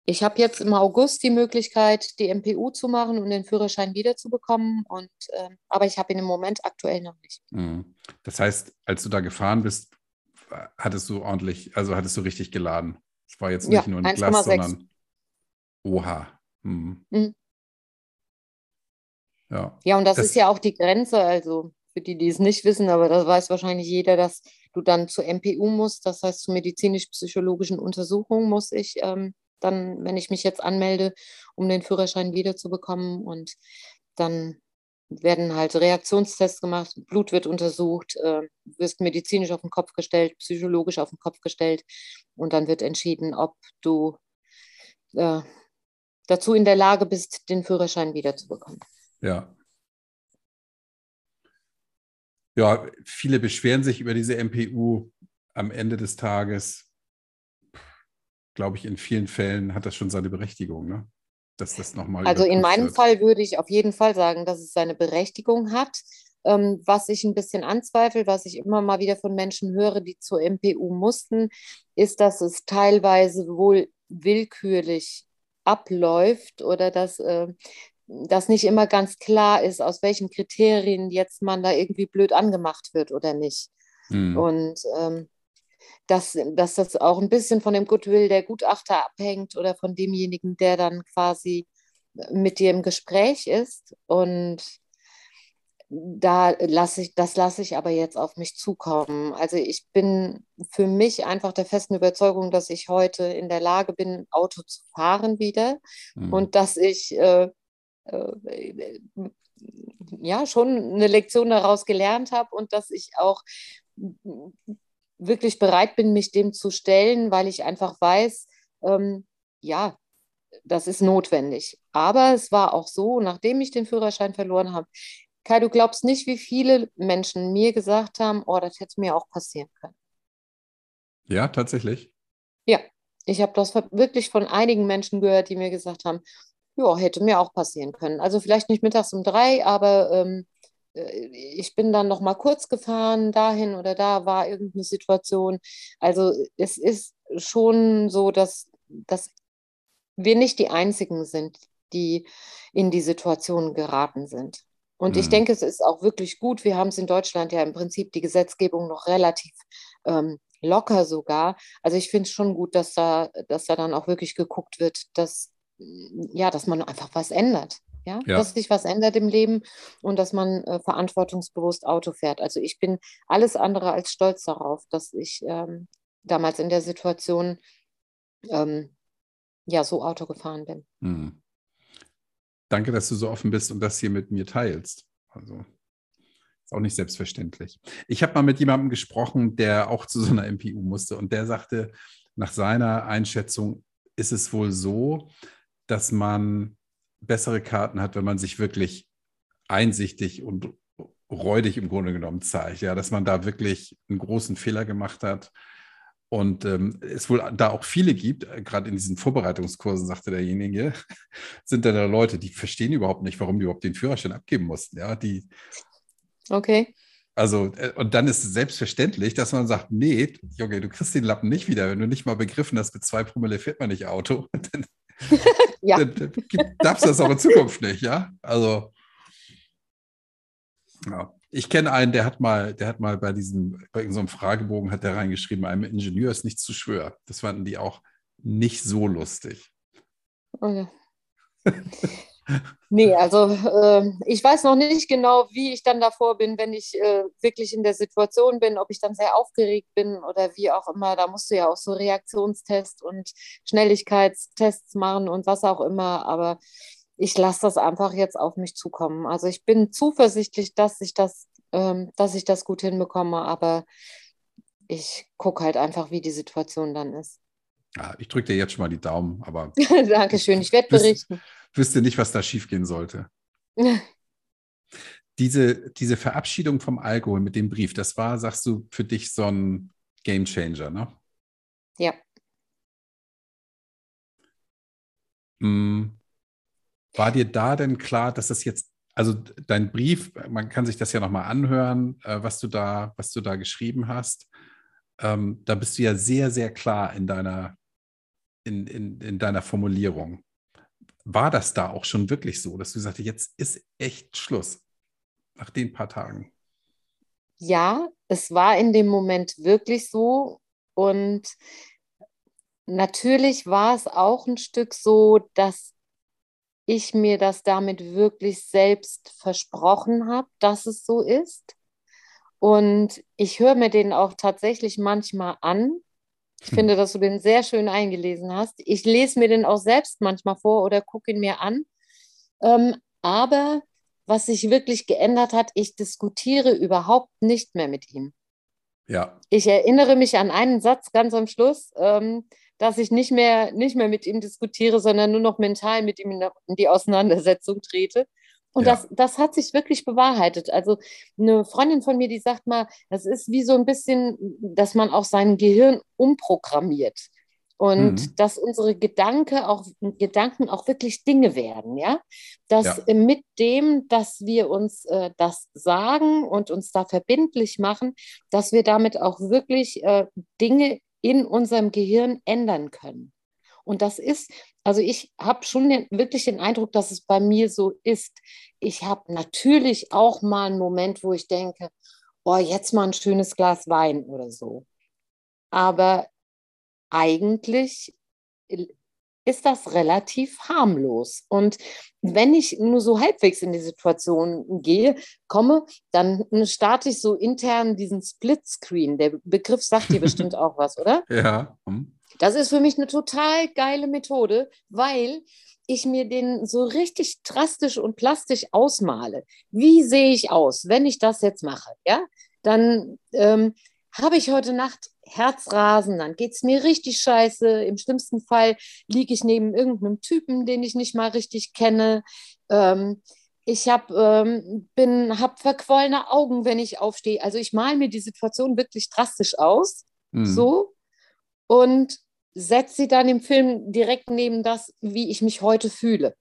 Ich habe jetzt im August die Möglichkeit, die MPU zu machen und den Führerschein wiederzubekommen. Und, ähm, aber ich habe ihn im Moment aktuell noch nicht. Hm. Das heißt, als du da gefahren bist, hattest du ordentlich, also hattest du richtig geladen. Es war jetzt nicht Ja, nur ein 1,6. Glas, sondern Oha. Hm. Ja. Ja, und das, Das- ist ja auch die Grenze, also für die, die es nicht wissen, aber das weiß wahrscheinlich jeder, dass du dann zur MPU musst, das heißt zur medizinisch-psychologischen Untersuchung muss ich ähm, dann, wenn ich mich jetzt anmelde, um den Führerschein wiederzubekommen und dann werden halt Reaktionstests gemacht, Blut wird untersucht, äh, wirst medizinisch auf den Kopf gestellt, psychologisch auf den Kopf gestellt und dann wird entschieden, ob du äh, dazu in der Lage bist, den Führerschein wiederzubekommen. Ja. Ja, viele beschweren sich über diese MPU. Am Ende des Tages, glaube ich, in vielen Fällen hat das schon seine Berechtigung, ne? Dass das nochmal. Also in meinem wird. Fall würde ich auf jeden Fall sagen, dass es seine Berechtigung hat. Ähm, was ich ein bisschen anzweifle, was ich immer mal wieder von Menschen höre, die zur MPU mussten, ist, dass es teilweise wohl willkürlich abläuft oder dass äh, das nicht immer ganz klar ist, aus welchen Kriterien jetzt man da irgendwie blöd angemacht wird oder nicht. Hm. Und ähm, dass, dass das auch ein bisschen von dem Goodwill der Gutachter abhängt oder von demjenigen, der dann quasi mit dir im Gespräch ist. Und da lasse ich, das lasse ich aber jetzt auf mich zukommen. Also ich bin für mich einfach der festen Überzeugung, dass ich heute in der Lage bin, Auto zu fahren wieder Hm. und dass ich äh, ja schon eine Lektion daraus gelernt habe und dass ich auch wirklich bereit bin, mich dem zu stellen, weil ich einfach weiß, ähm, ja, das ist notwendig. Aber es war auch so, nachdem ich den Führerschein verloren habe, Kai, du glaubst nicht, wie viele Menschen mir gesagt haben, oh, das hätte mir auch passieren können. Ja, tatsächlich. Ja, ich habe das wirklich von einigen Menschen gehört, die mir gesagt haben, ja, hätte mir auch passieren können. Also vielleicht nicht mittags um drei, aber ähm, äh, ich bin dann noch mal kurz gefahren, dahin oder da war irgendeine Situation. Also es ist schon so, dass, dass wir nicht die Einzigen sind, die in die Situation geraten sind. Und ich Mhm. denke, es ist auch wirklich gut. Wir haben es in Deutschland ja im Prinzip die Gesetzgebung noch relativ ähm, locker sogar. Also ich finde es schon gut, dass da, dass da dann auch wirklich geguckt wird, dass, ja, dass man einfach was ändert. Ja? Ja. dass sich was ändert im Leben und dass man äh, verantwortungsbewusst Auto fährt. Also ich bin alles andere als stolz darauf, dass ich ähm, damals in der Situation ähm, ja so Auto gefahren bin. Hm. Danke, dass du so offen bist und das hier mit mir teilst. Also ist auch nicht selbstverständlich. Ich habe mal mit jemandem gesprochen, der auch zu so einer MPU musste und der sagte, nach seiner Einschätzung ist es wohl so, dass man bessere Karten hat, wenn man sich wirklich einsichtig und räudig im Grunde genommen zeigt. Ja, dass man da wirklich einen großen Fehler gemacht hat. Und ähm, es wohl da auch viele gibt, äh, gerade in diesen Vorbereitungskursen, sagte derjenige, sind da, da Leute, die verstehen überhaupt nicht, warum die überhaupt den Führerschein abgeben mussten. Ja, die, Okay. also, äh, und dann ist es selbstverständlich, dass man sagt, nee, Junge, du kriegst den Lappen nicht wieder, wenn du nicht mal begriffen hast, mit zwei Promille fährt man nicht Auto. Dann, Ja. dann, darfst du das auch in Zukunft nicht, ja? Also, ja. Ich kenne einen, der hat mal, der hat mal bei diesem, bei so einem Fragebogen hat der reingeschrieben, einem Ingenieur ist nicht zu schwör. Das fanden die auch nicht so lustig. Okay. Nee, also äh, ich weiß noch nicht genau, wie ich dann davor bin, wenn ich äh, wirklich in der Situation bin, ob ich dann sehr aufgeregt bin oder wie auch immer. Da musst du ja auch so Reaktionstests und Schnelligkeitstests machen und was auch immer. Aber ich lasse das einfach jetzt auf mich zukommen. Also ich bin zuversichtlich, dass ich das, ähm, dass ich das gut hinbekomme, aber ich gucke halt einfach, wie die Situation dann ist. Ja, ich drücke dir jetzt schon mal die Daumen, aber Dankeschön, ich werde berichten. wüsste nicht, was da schiefgehen sollte. diese, diese Verabschiedung vom Alkohol mit dem Brief, das war, sagst du, für dich so ein Game Changer, ne? Ja. Hm. War dir da denn klar, dass das jetzt, also dein Brief, man kann sich das ja nochmal anhören, äh, was du da, was du da geschrieben hast. Ähm, da bist du ja sehr, sehr klar in deiner, in, in, in deiner Formulierung. War das da auch schon wirklich so, dass du sagst, jetzt ist echt Schluss nach den paar Tagen? Ja, es war in dem Moment wirklich so. Und natürlich war es auch ein Stück so, dass ich mir das damit wirklich selbst versprochen habe, dass es so ist. Und ich höre mir den auch tatsächlich manchmal an. Ich hm. finde, dass du den sehr schön eingelesen hast. Ich lese mir den auch selbst manchmal vor oder gucke ihn mir an. Ähm, aber was sich wirklich geändert hat, ich diskutiere überhaupt nicht mehr mit ihm. Ja. Ich erinnere mich an einen Satz ganz am Schluss, ähm, dass ich nicht mehr, nicht mehr mit ihm diskutiere, sondern nur noch mental mit ihm in die Auseinandersetzung trete. Und ja. das, das hat sich wirklich bewahrheitet. Also eine Freundin von mir, die sagt mal, das ist wie so ein bisschen, dass man auch sein Gehirn umprogrammiert. Und mhm. dass unsere Gedanke auch, Gedanken auch wirklich Dinge werden, ja. Dass ja. mit dem, dass wir uns äh, das sagen und uns da verbindlich machen, dass wir damit auch wirklich äh, Dinge in unserem Gehirn ändern können. Und das ist, also ich habe schon den, wirklich den Eindruck, dass es bei mir so ist. Ich habe natürlich auch mal einen Moment, wo ich denke, oh, jetzt mal ein schönes Glas Wein oder so. Aber eigentlich ist das relativ harmlos. Und wenn ich nur so halbwegs in die Situation gehe, komme, dann starte ich so intern diesen Splitscreen. Der Begriff sagt dir bestimmt auch was, oder? Ja. Hm. Das ist für mich eine total geile Methode, weil ich mir den so richtig drastisch und plastisch ausmale. Wie sehe ich aus, wenn ich das jetzt mache? Ja, dann ähm, habe ich heute Nacht Herzrasen, dann geht es mir richtig scheiße. Im schlimmsten Fall liege ich neben irgendeinem Typen, den ich nicht mal richtig kenne. Ähm, ich habe ähm, hab verquollene Augen, wenn ich aufstehe. Also ich male mir die Situation wirklich drastisch aus. Mhm. So. Und setze sie dann im Film direkt neben das, wie ich mich heute fühle.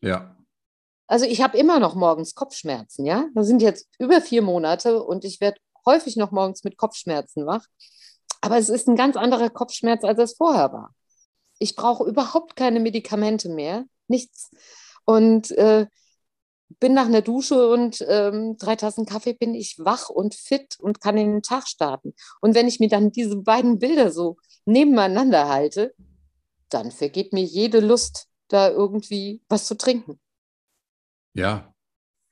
Ja. Also ich habe immer noch morgens Kopfschmerzen, ja. Das sind jetzt über vier Monate und ich werde häufig noch morgens mit Kopfschmerzen wach. Aber es ist ein ganz anderer Kopfschmerz, als es vorher war. Ich brauche überhaupt keine Medikamente mehr, nichts. Und äh, bin nach einer Dusche und ähm, drei Tassen Kaffee bin ich wach und fit und kann in den Tag starten. Und wenn ich mir dann diese beiden Bilder so nebeneinander halte, dann vergeht mir jede Lust, da irgendwie was zu trinken. Ja,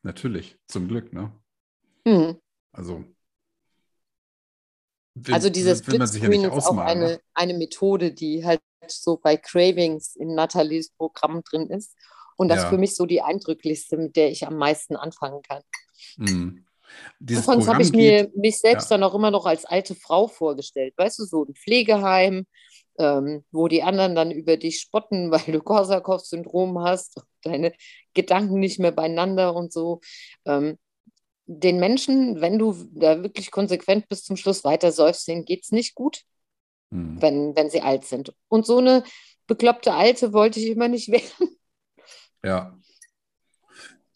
natürlich, zum Glück, ne? Mhm. Also Will, also dieses Splitscreen ja ist auch eine, ne? eine Methode, die halt so bei Cravings in Nathalies Programm drin ist. Und das ja. ist für mich so die eindrücklichste, mit der ich am meisten anfangen kann. Mhm. Anfangs habe ich mir geht, mich selbst ja. dann auch immer noch als alte Frau vorgestellt. Weißt du, so ein Pflegeheim, ähm, wo die anderen dann über dich spotten, weil du Korsakow-Syndrom hast und deine Gedanken nicht mehr beieinander und so. Ähm, den Menschen, wenn du da wirklich konsequent bis zum Schluss weiter säufst, denen geht es nicht gut, mhm. wenn, wenn sie alt sind. Und so eine bekloppte Alte wollte ich immer nicht werden. Ja.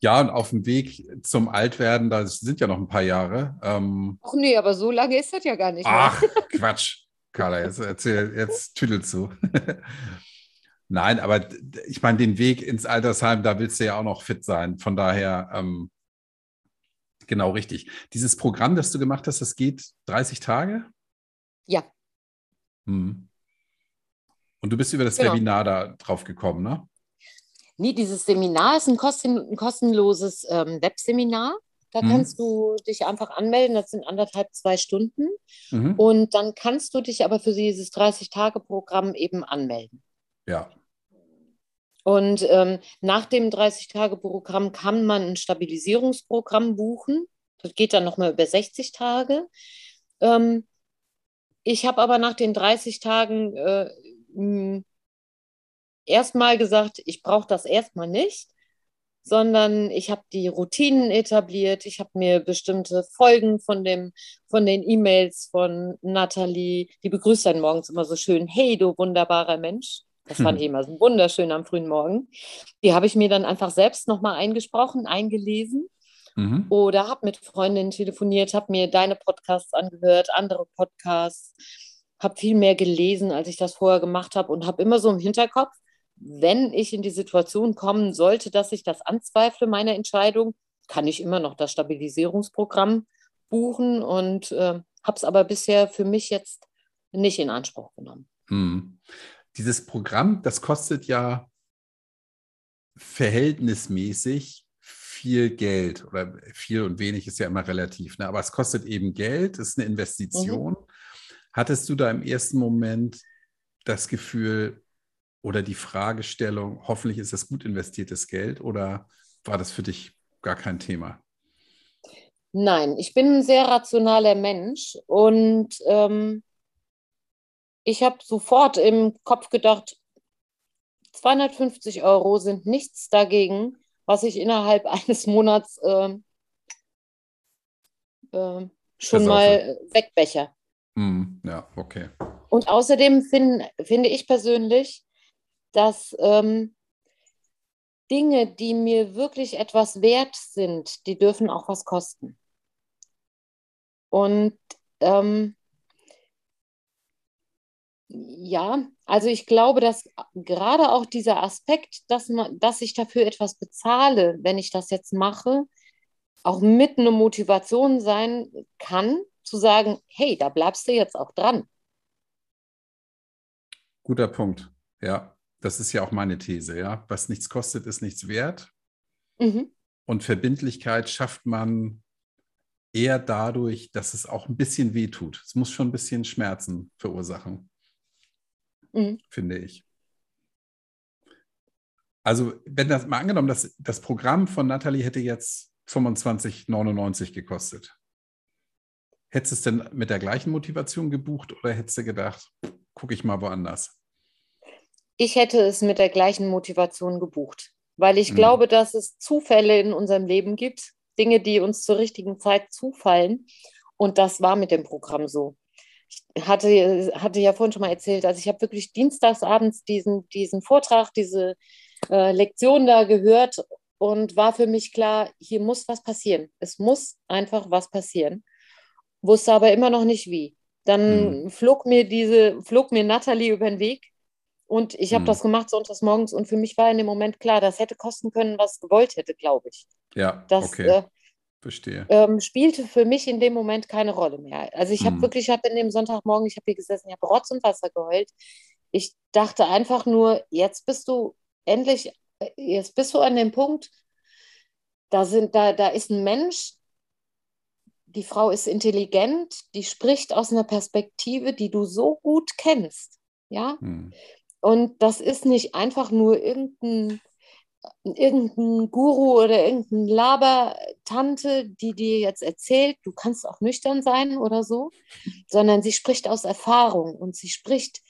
Ja, und auf dem Weg zum Altwerden, da sind ja noch ein paar Jahre. Ähm, Ach nee, aber so lange ist das ja gar nicht. Ach, mehr. Quatsch. Carla, jetzt erzähl, jetzt tüdel zu. Nein, aber ich meine, den Weg ins Altersheim, da willst du ja auch noch fit sein. Von daher, ähm, Genau, richtig. Dieses Programm, das du gemacht hast, das geht 30 Tage? Ja. Hm. Und du bist über das genau. Webinar da drauf gekommen, ne? Nee, dieses Seminar ist ein, kosten, ein kostenloses ähm, Webseminar. Da mhm. kannst du dich einfach anmelden. Das sind anderthalb, zwei Stunden. Mhm. Und dann kannst du dich aber für dieses 30-Tage-Programm eben anmelden. Ja. Und ähm, nach dem 30-Tage-Programm kann man ein Stabilisierungsprogramm buchen. Das geht dann nochmal über 60 Tage. Ähm, ich habe aber nach den 30 Tagen äh, erstmal gesagt, ich brauche das erstmal nicht, sondern ich habe die Routinen etabliert. Ich habe mir bestimmte Folgen von, dem, von den E-Mails von Nathalie, die begrüßt dann morgens immer so schön, hey du wunderbarer Mensch. Das fand hm. ich immer so wunderschön am frühen Morgen. Die habe ich mir dann einfach selbst nochmal eingesprochen, eingelesen. Mhm. Oder habe mit Freundinnen telefoniert, habe mir deine Podcasts angehört, andere Podcasts, habe viel mehr gelesen, als ich das vorher gemacht habe und habe immer so im Hinterkopf, wenn ich in die Situation kommen sollte, dass ich das anzweifle, meine Entscheidung, kann ich immer noch das Stabilisierungsprogramm buchen und äh, habe es aber bisher für mich jetzt nicht in Anspruch genommen. Hm. Dieses Programm, das kostet ja verhältnismäßig viel Geld oder viel und wenig ist ja immer relativ, ne? aber es kostet eben Geld, ist eine Investition. Mhm. Hattest du da im ersten Moment das Gefühl, oder die Fragestellung, hoffentlich ist das gut investiertes Geld oder war das für dich gar kein Thema? Nein, ich bin ein sehr rationaler Mensch und ähm, ich habe sofort im Kopf gedacht, 250 Euro sind nichts dagegen, was ich innerhalb eines Monats äh, äh, schon mal wegbecher. Mm, ja, okay. Und außerdem find, finde ich persönlich, dass ähm, Dinge, die mir wirklich etwas wert sind, die dürfen auch was kosten. Und ähm, ja, also ich glaube, dass gerade auch dieser Aspekt, dass, man, dass ich dafür etwas bezahle, wenn ich das jetzt mache, auch mit einer Motivation sein kann, zu sagen, hey, da bleibst du jetzt auch dran. Guter Punkt, ja. Das ist ja auch meine These, ja. Was nichts kostet, ist nichts wert. Mhm. Und Verbindlichkeit schafft man eher dadurch, dass es auch ein bisschen wehtut. Es muss schon ein bisschen Schmerzen verursachen, mhm. finde ich. Also, wenn das mal angenommen, dass das Programm von Nathalie hätte jetzt 25,99 gekostet. Hättest du es denn mit der gleichen Motivation gebucht oder hättest du gedacht, gucke ich mal woanders? Ich hätte es mit der gleichen Motivation gebucht, weil ich mhm. glaube, dass es Zufälle in unserem Leben gibt, Dinge, die uns zur richtigen Zeit zufallen. Und das war mit dem Programm so. Ich hatte, hatte ja vorhin schon mal erzählt, also ich habe wirklich dienstagsabends diesen, diesen Vortrag, diese äh, Lektion da gehört und war für mich klar, hier muss was passieren. Es muss einfach was passieren. Wusste aber immer noch nicht wie. Dann mhm. flog mir diese, flog mir Natalie über den Weg und ich habe hm. das gemacht sonntags morgens und für mich war in dem Moment klar, das hätte kosten können, was gewollt hätte, glaube ich. Ja, das, okay. Äh, Verstehe. Ähm, spielte für mich in dem Moment keine Rolle mehr. Also ich habe hm. wirklich, ich habe in dem Sonntagmorgen, ich habe hier gesessen, ich habe Rotz und Wasser geheult. Ich dachte einfach nur, jetzt bist du endlich, äh, jetzt bist du an dem Punkt, da, sind, da, da ist ein Mensch, die Frau ist intelligent, die spricht aus einer Perspektive, die du so gut kennst. Ja, hm. Und das ist nicht einfach nur irgendein, irgendein Guru oder irgendein Labertante, die dir jetzt erzählt, du kannst auch nüchtern sein oder so, sondern sie spricht aus Erfahrung und sie spricht,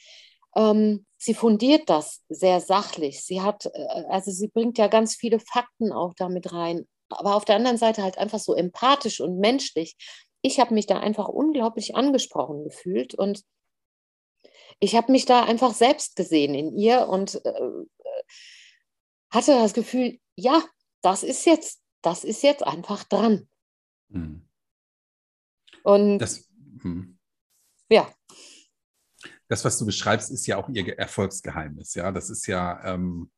ähm, sie fundiert das sehr sachlich. Sie hat, äh, also sie bringt ja ganz viele Fakten auch damit rein, aber auf der anderen Seite halt einfach so empathisch und menschlich. Ich habe mich da einfach unglaublich angesprochen gefühlt und ich habe mich da einfach selbst gesehen in ihr und äh, hatte das Gefühl, ja, das ist jetzt, das ist jetzt einfach dran. Hm. Und das, hm. ja. Das, was du beschreibst, ist ja auch ihr Erfolgsgeheimnis. Ja, das ist ja, ähm,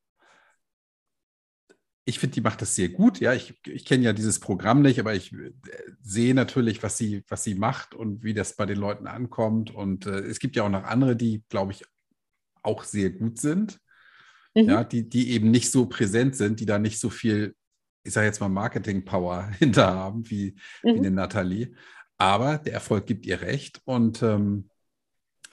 ich finde, die macht das sehr gut. Ja, ich, ich kenne ja dieses Programm nicht, aber ich äh, sehe natürlich, was sie, was sie macht und wie das bei den Leuten ankommt. Und äh, es gibt ja auch noch andere, die, glaube ich, auch sehr gut sind. Mhm. Ja, die, die eben nicht so präsent sind, die da nicht so viel, ich sage jetzt mal, Marketing-Power hinter haben wie, mhm. wie eine Nathalie. Aber der Erfolg gibt ihr recht. Und ähm,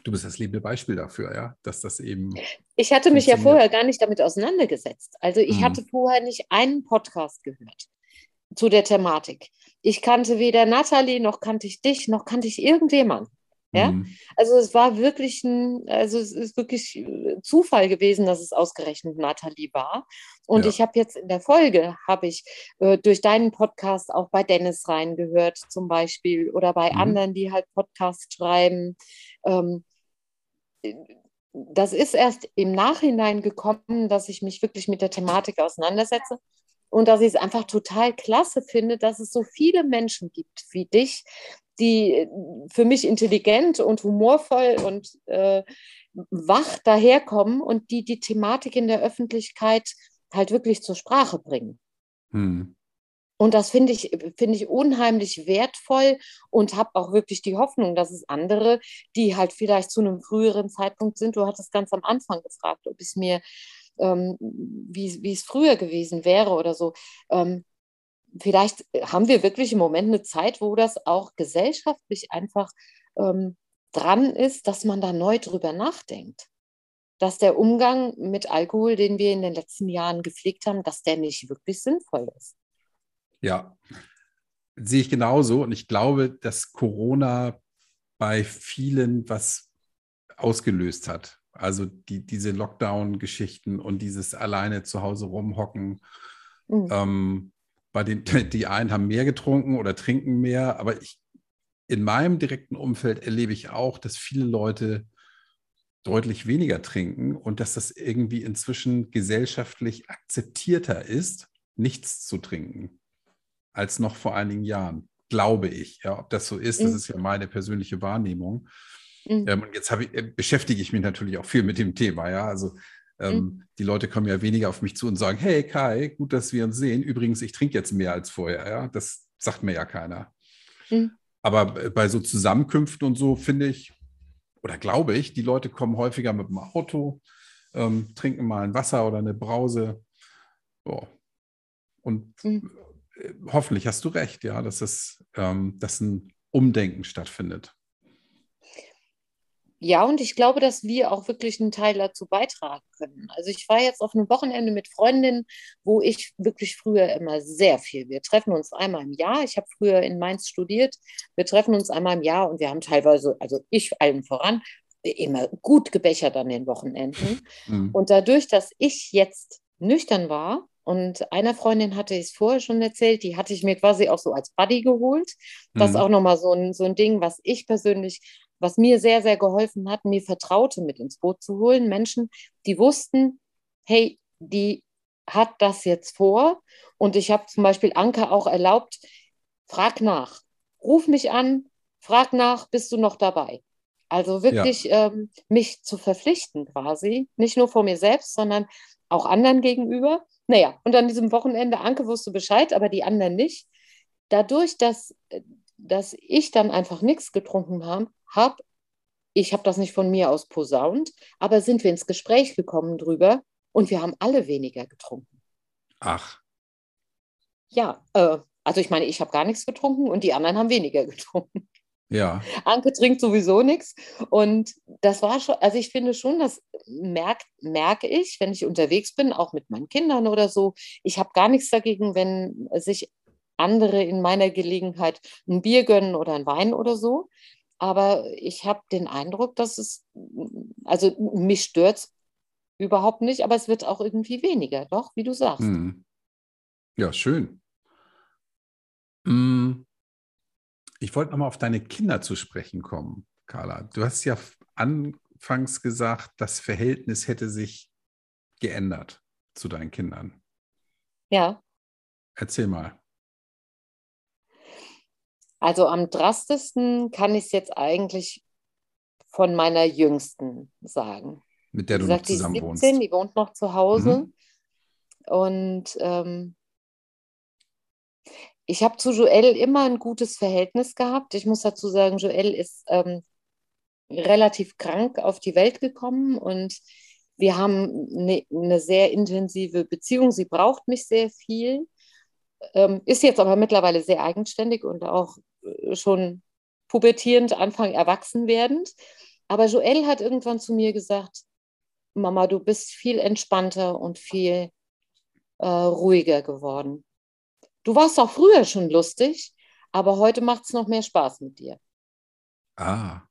du bist das lebende Beispiel dafür, ja, dass das eben. Ich hatte mich ja vorher gar nicht damit auseinandergesetzt. Also ich mhm. hatte vorher nicht einen Podcast gehört zu der Thematik. Ich kannte weder Nathalie, noch kannte ich dich, noch kannte ich irgendjemanden. Ja? Mhm. Also es war wirklich ein, also es ist wirklich äh, Zufall gewesen, dass es ausgerechnet Nathalie war. Und ja. ich habe jetzt in der Folge, habe ich äh, durch deinen Podcast auch bei Dennis reingehört zum Beispiel oder bei mhm. anderen, die halt Podcasts schreiben. Ähm, das ist erst im Nachhinein gekommen, dass ich mich wirklich mit der Thematik auseinandersetze und dass ich es einfach total klasse finde, dass es so viele Menschen gibt wie dich, die für mich intelligent und humorvoll und äh, wach daherkommen und die die Thematik in der Öffentlichkeit halt wirklich zur Sprache bringen. Hm. Und das finde ich, finde ich unheimlich wertvoll und habe auch wirklich die Hoffnung, dass es andere, die halt vielleicht zu einem früheren Zeitpunkt sind, du hattest ganz am Anfang gefragt, ob es mir, ähm, wie, wie es früher gewesen wäre oder so. Ähm, vielleicht haben wir wirklich im Moment eine Zeit, wo das auch gesellschaftlich einfach ähm, dran ist, dass man da neu drüber nachdenkt. Dass der Umgang mit Alkohol, den wir in den letzten Jahren gepflegt haben, dass der nicht wirklich sinnvoll ist. Ja, sehe ich genauso. Und ich glaube, dass Corona bei vielen was ausgelöst hat. Also die, diese Lockdown-Geschichten und dieses alleine zu Hause rumhocken. Mhm. Ähm, bei den, die einen haben mehr getrunken oder trinken mehr, aber ich, in meinem direkten Umfeld erlebe ich auch, dass viele Leute deutlich weniger trinken und dass das irgendwie inzwischen gesellschaftlich akzeptierter ist, nichts zu trinken als noch vor einigen Jahren, glaube ich. Ja, ob das so ist, mhm. das ist ja meine persönliche Wahrnehmung. Mhm. Ähm, und jetzt ich, äh, beschäftige ich mich natürlich auch viel mit dem Thema. Ja, also ähm, mhm. die Leute kommen ja weniger auf mich zu und sagen: Hey Kai, gut, dass wir uns sehen. Übrigens, ich trinke jetzt mehr als vorher. Ja, das sagt mir ja keiner. Mhm. Aber bei so Zusammenkünften und so finde ich oder glaube ich, die Leute kommen häufiger mit dem Auto, ähm, trinken mal ein Wasser oder eine Brause. Oh. Und mhm hoffentlich hast du recht, ja, dass, es, ähm, dass ein Umdenken stattfindet. Ja, und ich glaube, dass wir auch wirklich einen Teil dazu beitragen können. Also ich war jetzt auf einem Wochenende mit Freundinnen, wo ich wirklich früher immer sehr viel. Wir treffen uns einmal im Jahr. Ich habe früher in Mainz studiert. Wir treffen uns einmal im Jahr und wir haben teilweise, also ich allen voran, immer gut gebechert an den Wochenenden. Mhm. Und dadurch, dass ich jetzt nüchtern war, und einer Freundin hatte ich es vorher schon erzählt, die hatte ich mir quasi auch so als Buddy geholt. Das ist mhm. auch nochmal so ein, so ein Ding, was ich persönlich, was mir sehr, sehr geholfen hat, mir Vertraute mit ins Boot zu holen. Menschen, die wussten, hey, die hat das jetzt vor. Und ich habe zum Beispiel Anke auch erlaubt, frag nach, ruf mich an, frag nach, bist du noch dabei? Also wirklich ja. ähm, mich zu verpflichten quasi, nicht nur vor mir selbst, sondern auch anderen gegenüber. Naja, und an diesem Wochenende, Anke wusste Bescheid, aber die anderen nicht. Dadurch, dass, dass ich dann einfach nichts getrunken habe, hab, ich habe das nicht von mir aus posaunt, aber sind wir ins Gespräch gekommen drüber und wir haben alle weniger getrunken. Ach. Ja, äh, also ich meine, ich habe gar nichts getrunken und die anderen haben weniger getrunken. Ja. Anke trinkt sowieso nichts. Und das war schon, also ich finde schon, das merk, merke ich, wenn ich unterwegs bin, auch mit meinen Kindern oder so. Ich habe gar nichts dagegen, wenn sich andere in meiner Gelegenheit ein Bier gönnen oder ein Wein oder so. Aber ich habe den Eindruck, dass es, also mich stört es überhaupt nicht, aber es wird auch irgendwie weniger, doch, wie du sagst. Hm. Ja, schön. Hm. Ich wollte nochmal auf deine Kinder zu sprechen kommen, Carla. Du hast ja anfangs gesagt, das Verhältnis hätte sich geändert zu deinen Kindern. Ja. Erzähl mal. Also am drastischsten kann ich es jetzt eigentlich von meiner Jüngsten sagen. Mit der du gesagt, noch zusammen die 17, wohnst. Die wohnt noch zu Hause. Mhm. Und ähm, ich habe zu Joel immer ein gutes Verhältnis gehabt. Ich muss dazu sagen, Joel ist ähm, relativ krank auf die Welt gekommen und wir haben eine ne sehr intensive Beziehung. Sie braucht mich sehr viel, ähm, ist jetzt aber mittlerweile sehr eigenständig und auch äh, schon pubertierend, Anfang erwachsen werdend. Aber Joel hat irgendwann zu mir gesagt, Mama, du bist viel entspannter und viel äh, ruhiger geworden. Du warst auch früher schon lustig, aber heute macht es noch mehr Spaß mit dir. Ah.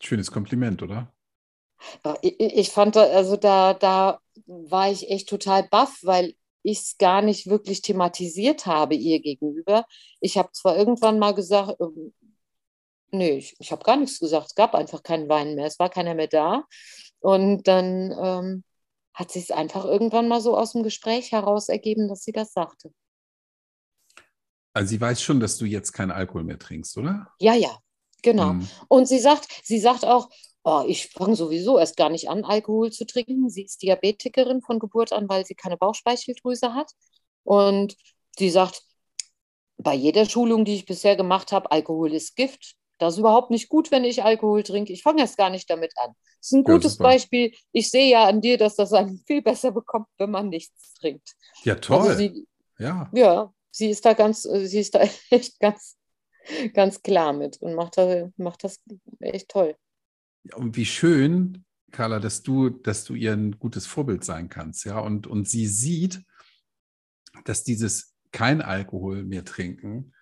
Schönes Kompliment, oder? Ich, ich fand, also da, da war ich echt total baff, weil ich es gar nicht wirklich thematisiert habe ihr gegenüber. Ich habe zwar irgendwann mal gesagt, ähm, nee, ich, ich habe gar nichts gesagt, es gab einfach keinen Wein mehr, es war keiner mehr da. Und dann ähm, hat sich es einfach irgendwann mal so aus dem Gespräch heraus ergeben, dass sie das sagte. Also sie weiß schon, dass du jetzt keinen Alkohol mehr trinkst, oder? Ja, ja, genau. Hm. Und sie sagt, sie sagt auch, oh, ich fange sowieso erst gar nicht an, Alkohol zu trinken. Sie ist Diabetikerin von Geburt an, weil sie keine Bauchspeicheldrüse hat. Und sie sagt, bei jeder Schulung, die ich bisher gemacht habe, Alkohol ist Gift. Das ist überhaupt nicht gut, wenn ich Alkohol trinke. Ich fange erst gar nicht damit an. Das ist ein gutes ja, Beispiel. Ich sehe ja an dir, dass das einem viel besser bekommt, wenn man nichts trinkt. Ja, toll. Also sie, ja. ja, sie ist da ganz, sie ist da echt ganz, ganz klar mit und macht das, macht das echt toll. Und wie schön, Carla, dass du, dass du ihr ein gutes Vorbild sein kannst, ja. Und, und sie sieht, dass dieses kein Alkohol mehr trinken,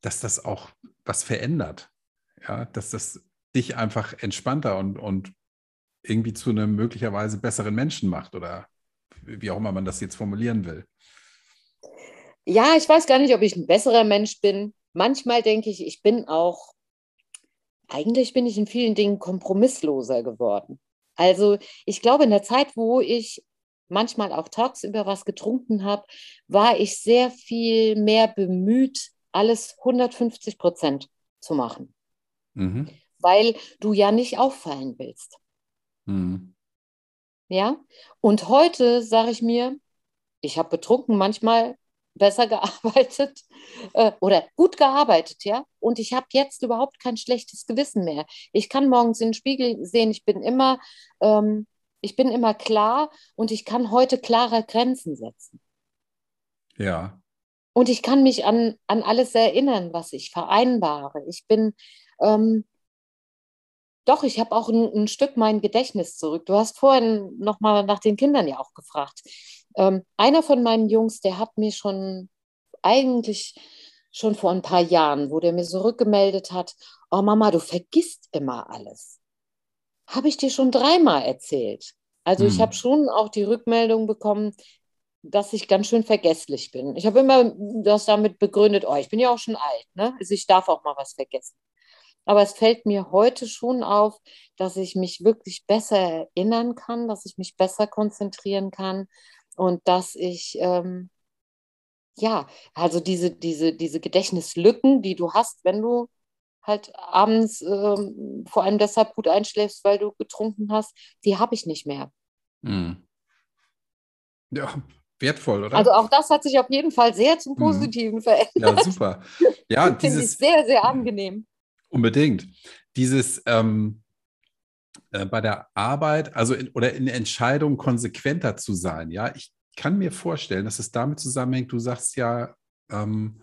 dass das auch was verändert. Ja, dass das dich einfach entspannter und, und irgendwie zu einem möglicherweise besseren Menschen macht oder wie auch immer man das jetzt formulieren will. Ja, ich weiß gar nicht, ob ich ein besserer Mensch bin. Manchmal denke ich, ich bin auch eigentlich bin ich in vielen Dingen kompromissloser geworden. Also ich glaube, in der Zeit, wo ich manchmal auch tagsüber was getrunken habe, war ich sehr viel mehr bemüht, alles 150 Prozent zu machen. Mhm. Weil du ja nicht auffallen willst. Mhm. Ja, und heute sage ich mir, ich habe betrunken manchmal besser gearbeitet äh, oder gut gearbeitet, ja. Und ich habe jetzt überhaupt kein schlechtes Gewissen mehr. Ich kann morgens in den Spiegel sehen, ich bin immer, ähm, ich bin immer klar und ich kann heute klare Grenzen setzen. Ja. Und ich kann mich an, an alles erinnern, was ich vereinbare. Ich bin, ähm, doch, ich habe auch ein, ein, Stück mein Gedächtnis zurück. Du hast vorhin nochmal nach den Kindern ja auch gefragt. Ähm, einer von meinen Jungs, der hat mir schon eigentlich schon vor ein paar Jahren, wo der mir so rückgemeldet hat, oh Mama, du vergisst immer alles. Habe ich dir schon dreimal erzählt. Also hm. ich habe schon auch die Rückmeldung bekommen, dass ich ganz schön vergesslich bin. Ich habe immer das damit begründet, oh, ich bin ja auch schon alt, ne? Also ich darf auch mal was vergessen. Aber es fällt mir heute schon auf, dass ich mich wirklich besser erinnern kann, dass ich mich besser konzentrieren kann und dass ich, ähm, ja, also diese, diese, diese Gedächtnislücken, die du hast, wenn du halt abends ähm, vor allem deshalb gut einschläfst, weil du getrunken hast, die habe ich nicht mehr. Hm. Ja, wertvoll, oder? Also auch das hat sich auf jeden Fall sehr zum hm. Positiven hm. verändert. Ja, super. Ja, dieses ist sehr, sehr angenehm. Unbedingt. Dieses, ähm, äh, bei der Arbeit, also in, oder in Entscheidungen konsequenter zu sein. Ja, ich kann mir vorstellen, dass es damit zusammenhängt. Du sagst ja, ähm,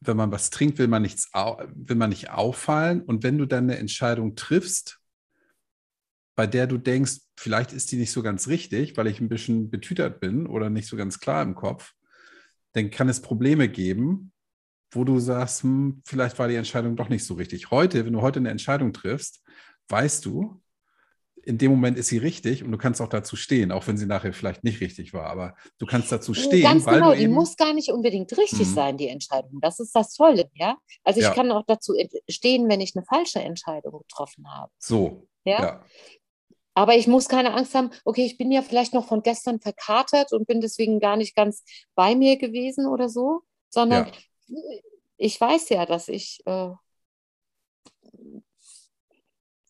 wenn man was trinkt, will man nichts, will man nicht auffallen. Und wenn du dann eine Entscheidung triffst, bei der du denkst, vielleicht ist die nicht so ganz richtig, weil ich ein bisschen betütert bin oder nicht so ganz klar im Kopf, dann kann es Probleme geben, wo du sagst, hm, vielleicht war die Entscheidung doch nicht so richtig. Heute, wenn du heute eine Entscheidung triffst, weißt du, in dem Moment ist sie richtig und du kannst auch dazu stehen, auch wenn sie nachher vielleicht nicht richtig war, aber du kannst dazu stehen. Ganz weil genau, die muss gar nicht unbedingt richtig mhm. sein, die Entscheidung. Das ist das Tolle, ja. Also ich ja. kann auch dazu stehen, wenn ich eine falsche Entscheidung getroffen habe. So. Ja. ja. Aber ich muss keine Angst haben, okay, ich bin ja vielleicht noch von gestern verkatert und bin deswegen gar nicht ganz bei mir gewesen oder so, sondern ja. Ich weiß ja, dass ich äh,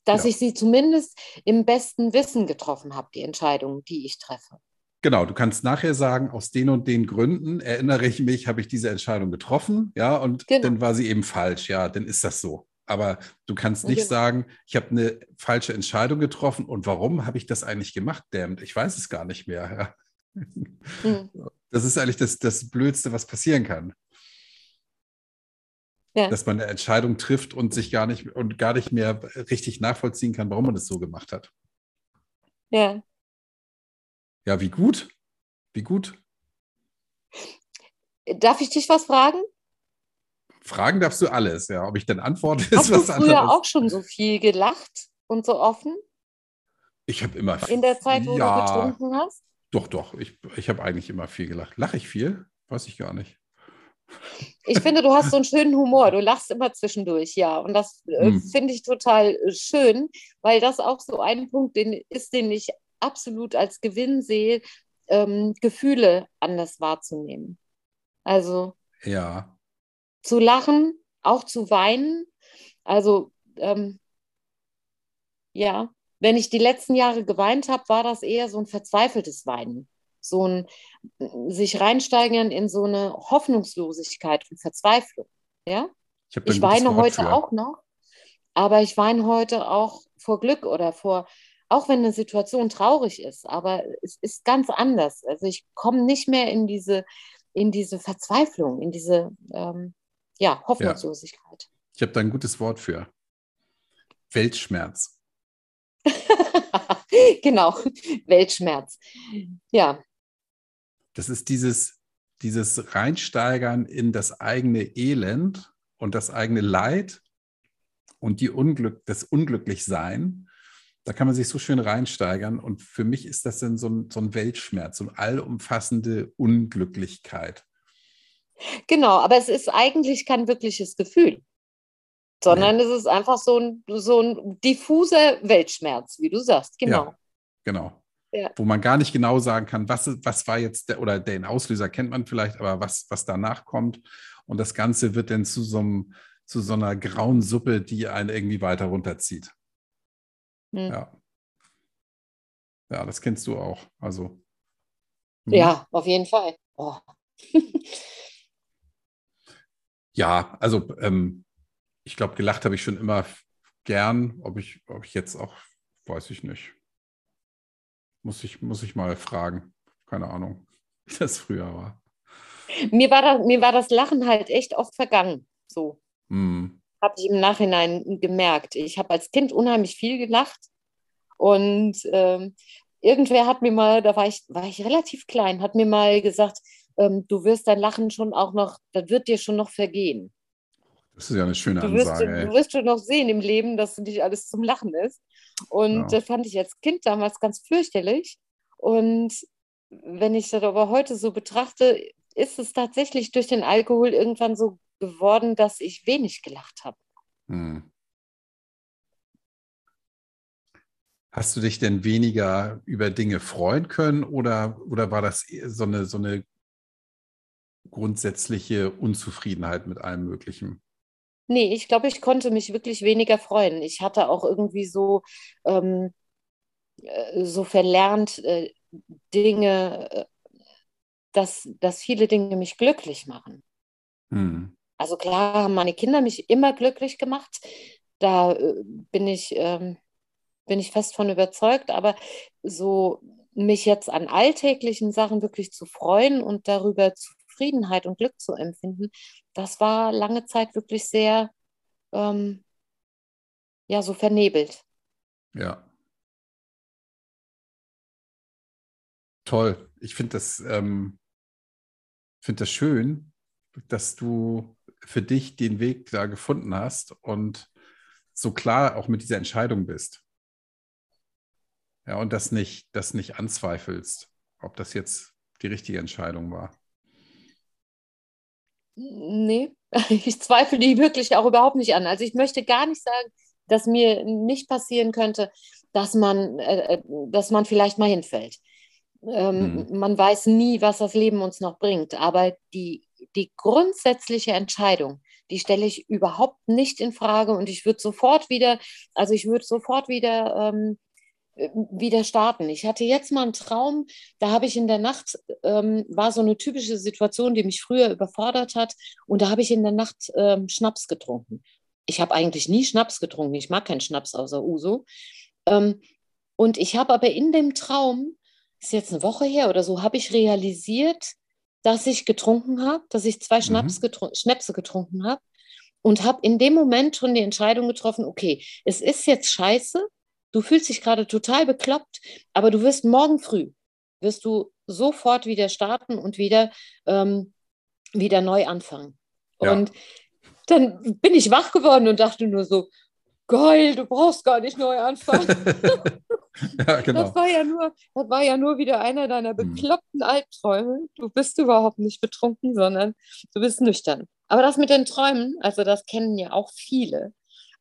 dass ja. ich sie zumindest im besten Wissen getroffen habe, die Entscheidung, die ich treffe. Genau, du kannst nachher sagen, aus den und den Gründen erinnere ich mich, habe ich diese Entscheidung getroffen, ja, und genau. dann war sie eben falsch, ja, dann ist das so. Aber du kannst nicht genau. sagen, ich habe eine falsche Entscheidung getroffen und warum habe ich das eigentlich gemacht, damn, ich weiß es gar nicht mehr. Ja. Mhm. Das ist eigentlich das, das Blödste, was passieren kann. Ja. Dass man eine Entscheidung trifft und sich gar nicht und gar nicht mehr richtig nachvollziehen kann, warum man das so gemacht hat. Ja. Ja, wie gut. Wie gut. Darf ich dich was fragen? Fragen darfst du alles, ja. Ob ich dann antworte, ist Hast was du früher anderes. auch schon so viel gelacht? und so offen? Ich habe immer In der Zeit, wo ja, du getrunken hast? Doch, doch. Ich, ich habe eigentlich immer viel gelacht. Lache ich viel? Weiß ich gar nicht. Ich finde, du hast so einen schönen Humor. Du lachst immer zwischendurch, ja. Und das äh, Hm. finde ich total äh, schön, weil das auch so ein Punkt den, ist, den ich absolut als Gewinn sehe, ähm, Gefühle anders wahrzunehmen. Also Ja, zu lachen, auch zu weinen. Also ähm, ja, wenn ich die letzten Jahre geweint habe, war das eher so ein verzweifeltes Weinen. So ein sich reinsteigern in so eine Hoffnungslosigkeit und Verzweiflung. Ja? ich Ich weine heute für. auch noch, aber ich weine heute auch vor Glück oder vor, auch wenn eine Situation traurig ist, aber es ist ganz anders. Also ich komme nicht mehr in diese, in diese Verzweiflung, in diese ähm, ja, Hoffnungslosigkeit. Ich habe da ein gutes Wort für. Weltschmerz. genau, Weltschmerz. Ja, Das ist dieses, dieses Reinsteigern in das eigene Elend und das eigene Leid und die Unglück, das Unglücklichsein. Da kann man sich so schön reinsteigern. Und für mich ist das dann so ein, so ein Weltschmerz, so eine allumfassende Unglücklichkeit. genau, aber es ist eigentlich kein wirkliches Gefühl. Sondern es ist einfach so ein, so ein diffuser Weltschmerz, wie du sagst. Genau. Ja, genau. Ja. Wo man gar nicht genau sagen kann, was, was war jetzt der, oder den Auslöser kennt man vielleicht, aber was, was danach kommt. Und das Ganze wird dann zu so, einem, zu so einer grauen Suppe, die einen irgendwie weiter runterzieht. Hm. Ja. Ja, das kennst du auch. Also. hm. Ja, auf jeden Fall. Oh. Ja, also ähm, ich glaube, gelacht habe ich schon immer gern. Ob ich, ob ich jetzt auch, weiß ich nicht. Muss ich, muss ich mal fragen. Keine Ahnung, wie das früher war. Mir war, das, mir war das Lachen halt echt oft vergangen. So Hm. habe ich im Nachhinein gemerkt. Ich habe als Kind unheimlich viel gelacht. Und ähm, irgendwer hat mir mal, da war ich, war ich relativ klein, hat mir mal gesagt, ähm, du wirst dein Lachen schon auch noch, das wird dir schon noch vergehen. Das ist ja eine schöne Du wirst, Ansage. du wirst schon noch sehen im Leben, dass nicht alles zum Lachen ist. Und Ja. das fand ich als Kind damals ganz fürchterlich. Und wenn ich das aber heute so betrachte, ist es tatsächlich durch den Alkohol irgendwann so geworden, dass ich wenig gelacht habe. Hm. Hast du dich denn weniger über Dinge freuen können oder, oder war das so eine, so eine grundsätzliche Unzufriedenheit mit allem Möglichen? Nee, ich glaube, ich konnte mich wirklich weniger freuen. Ich hatte auch irgendwie so, ähm, äh, so verlernt, äh, Dinge, äh, dass, dass viele Dinge mich glücklich machen. Hm. Also klar haben meine Kinder mich immer glücklich gemacht. Da äh, bin ich, ähm, bin ich fest von überzeugt. Aber so mich jetzt an alltäglichen Sachen wirklich zu freuen und darüber Zufriedenheit und Glück zu empfinden, das war lange Zeit wirklich sehr, ähm, ja, so vernebelt. Ja. Toll. Ich finde das, ähm, find das schön, dass du für dich den Weg da gefunden hast und so klar auch mit dieser Entscheidung bist. Ja, und das nicht, das nicht anzweifelst, ob das jetzt die richtige Entscheidung war. Nee, ich zweifle die wirklich auch überhaupt nicht an. Also ich möchte gar nicht sagen, dass mir nicht passieren könnte, dass man, äh, äh, dass man vielleicht mal hinfällt. Ähm, Man weiß nie, was das Leben uns noch bringt. Aber die, die grundsätzliche Entscheidung, die stelle ich überhaupt nicht in Frage. Und ich würde sofort wieder, also ich würde sofort wieder, ähm, äh, wieder starten. Ich hatte jetzt mal einen Traum, da habe ich in der Nacht, ähm, war so eine typische Situation, die mich früher überfordert hat. Und da habe ich in der Nacht ähm, Schnaps getrunken. Ich habe eigentlich nie Schnaps getrunken. Ich mag keinen Schnaps außer Uso. Ähm, und ich habe aber in dem Traum, ist jetzt eine Woche her oder so, habe ich realisiert, dass ich getrunken habe, dass ich zwei Schnaps getrun Schnäpse getrunken habe und habe in dem Moment schon die Entscheidung getroffen, okay, es ist jetzt scheiße, du fühlst dich gerade total bekloppt, aber du wirst morgen früh, wirst du sofort wieder starten und wieder, ähm, wieder neu anfangen. Ja. Und dann bin ich wach geworden und dachte nur so, geil, du brauchst gar nicht neu anfangen. ja, genau. Das war ja nur, das war ja nur wieder einer deiner Hm. bekloppten Albträume. Du bist überhaupt nicht betrunken, sondern du bist nüchtern. Aber das mit den Träumen, also das kennen ja auch viele.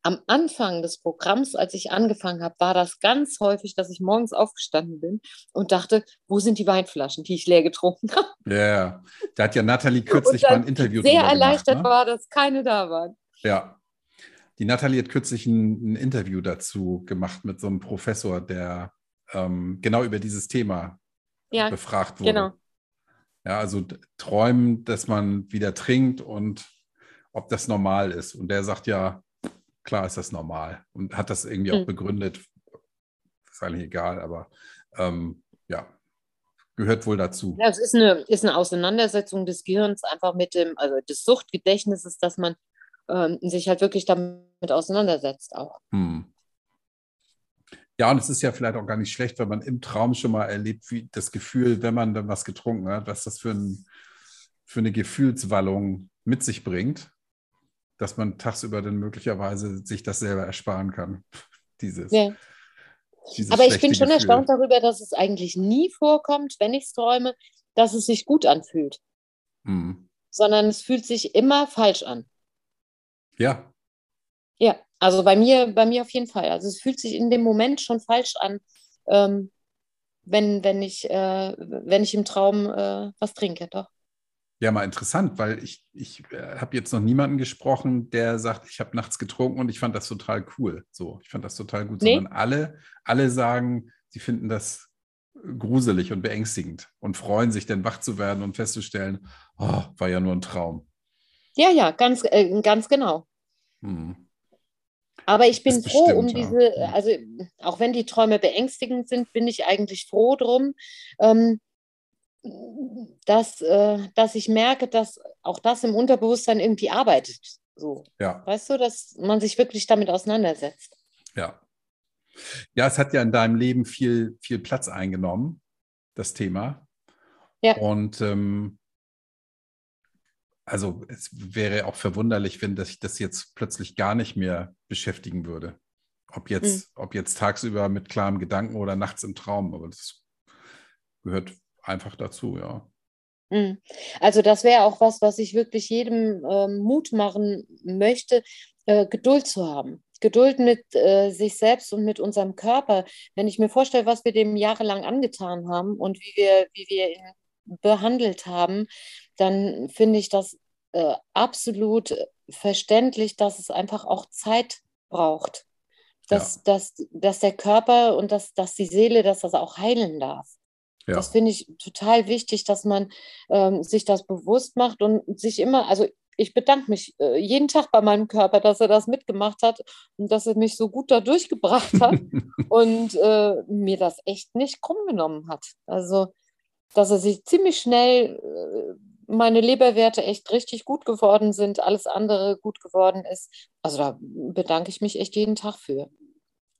Am Anfang des Programms, als ich angefangen habe, war das ganz häufig, dass ich morgens aufgestanden bin und dachte, wo sind die Weinflaschen, die ich leer getrunken habe? Ja. Da hat ja Nathalie kürzlich mal ein Interview Sehr erleichtert gemacht, ne? war, dass keine da waren. Ja. Die Nathalie hat kürzlich ein, ein Interview dazu gemacht mit so einem Professor, der ähm, genau über dieses Thema Ja, befragt wurde. genau. Ja, also träumen, dass man wieder trinkt und ob das normal ist. Und der sagt ja, klar ist das normal und hat das irgendwie auch Mhm. begründet. Ist eigentlich egal, aber ähm, ja, gehört wohl dazu. Ja, es ist eine, ist eine Auseinandersetzung des Gehirns einfach mit dem, also des Suchtgedächtnisses, dass man ähm, sich halt wirklich damit auseinandersetzt auch. Hm. Ja, und es ist ja vielleicht auch gar nicht schlecht, wenn man im Traum schon mal erlebt, wie das Gefühl, wenn man dann was getrunken hat, was das für, ein, für eine Gefühlswallung mit sich bringt, dass man tagsüber dann möglicherweise sich das selber ersparen kann. Dieses, Ja. dieses Aber ich bin schon Gefühl. erstaunt darüber, dass es eigentlich nie vorkommt, wenn ich es träume, dass es sich gut anfühlt, Hm. sondern es fühlt sich immer falsch an. Ja, Ja, also bei mir, bei mir auf jeden Fall. Also es fühlt sich in dem Moment schon falsch an, ähm, wenn, wenn ich, äh, wenn ich im Traum äh, was trinke, doch. Ja, mal interessant, weil ich, ich äh, habe jetzt noch niemanden gesprochen, der sagt, ich habe nachts getrunken und ich fand das total cool. So, ich fand das total gut, Nee. sondern alle, alle sagen, sie finden das gruselig und beängstigend und freuen sich dann wach zu werden und festzustellen, oh, war ja nur ein Traum. Ja, ja, ganz, äh, ganz genau. Hm. Aber ich bin froh um bestimmt, ja. diese, Mhm. also auch wenn die Träume beängstigend sind, bin ich eigentlich froh drum, ähm, dass, äh, dass ich merke, dass auch das im Unterbewusstsein irgendwie arbeitet. So, Ja, weißt du, dass man sich wirklich damit auseinandersetzt. ja. Ja, es hat ja in deinem Leben viel, viel Platz eingenommen, das Thema. Ja. Und ähm, also es wäre auch verwunderlich, wenn das, ich das jetzt plötzlich gar nicht mehr beschäftigen würde. Ob jetzt, ob jetzt tagsüber mit klarem Gedanken oder nachts im Traum, aber das gehört einfach dazu, ja. Mhm. Also das wäre auch was, was ich wirklich jedem ähm, Mut machen möchte, äh, Geduld zu haben. Geduld mit äh, sich selbst und mit unserem Körper. Wenn ich mir vorstelle, was wir dem jahrelang angetan haben und wie wir, wie wir ihn behandelt haben, dann finde ich das äh, absolut verständlich, dass es einfach auch Zeit braucht. Dass, dass, dass der Körper und dass, dass die Seele, dass das auch heilen darf. Ja, Das finde ich total wichtig, dass man ähm, sich das bewusst macht und sich immer, also ich bedanke mich äh, jeden Tag bei meinem Körper, dass er das mitgemacht hat und dass er mich so gut da durchgebracht hat und äh, mir das echt nicht krumm genommen hat. Also, dass er sich ziemlich schnell, äh, meine Leberwerte echt richtig gut geworden sind, alles andere gut geworden ist. Also da bedanke ich mich echt jeden Tag für.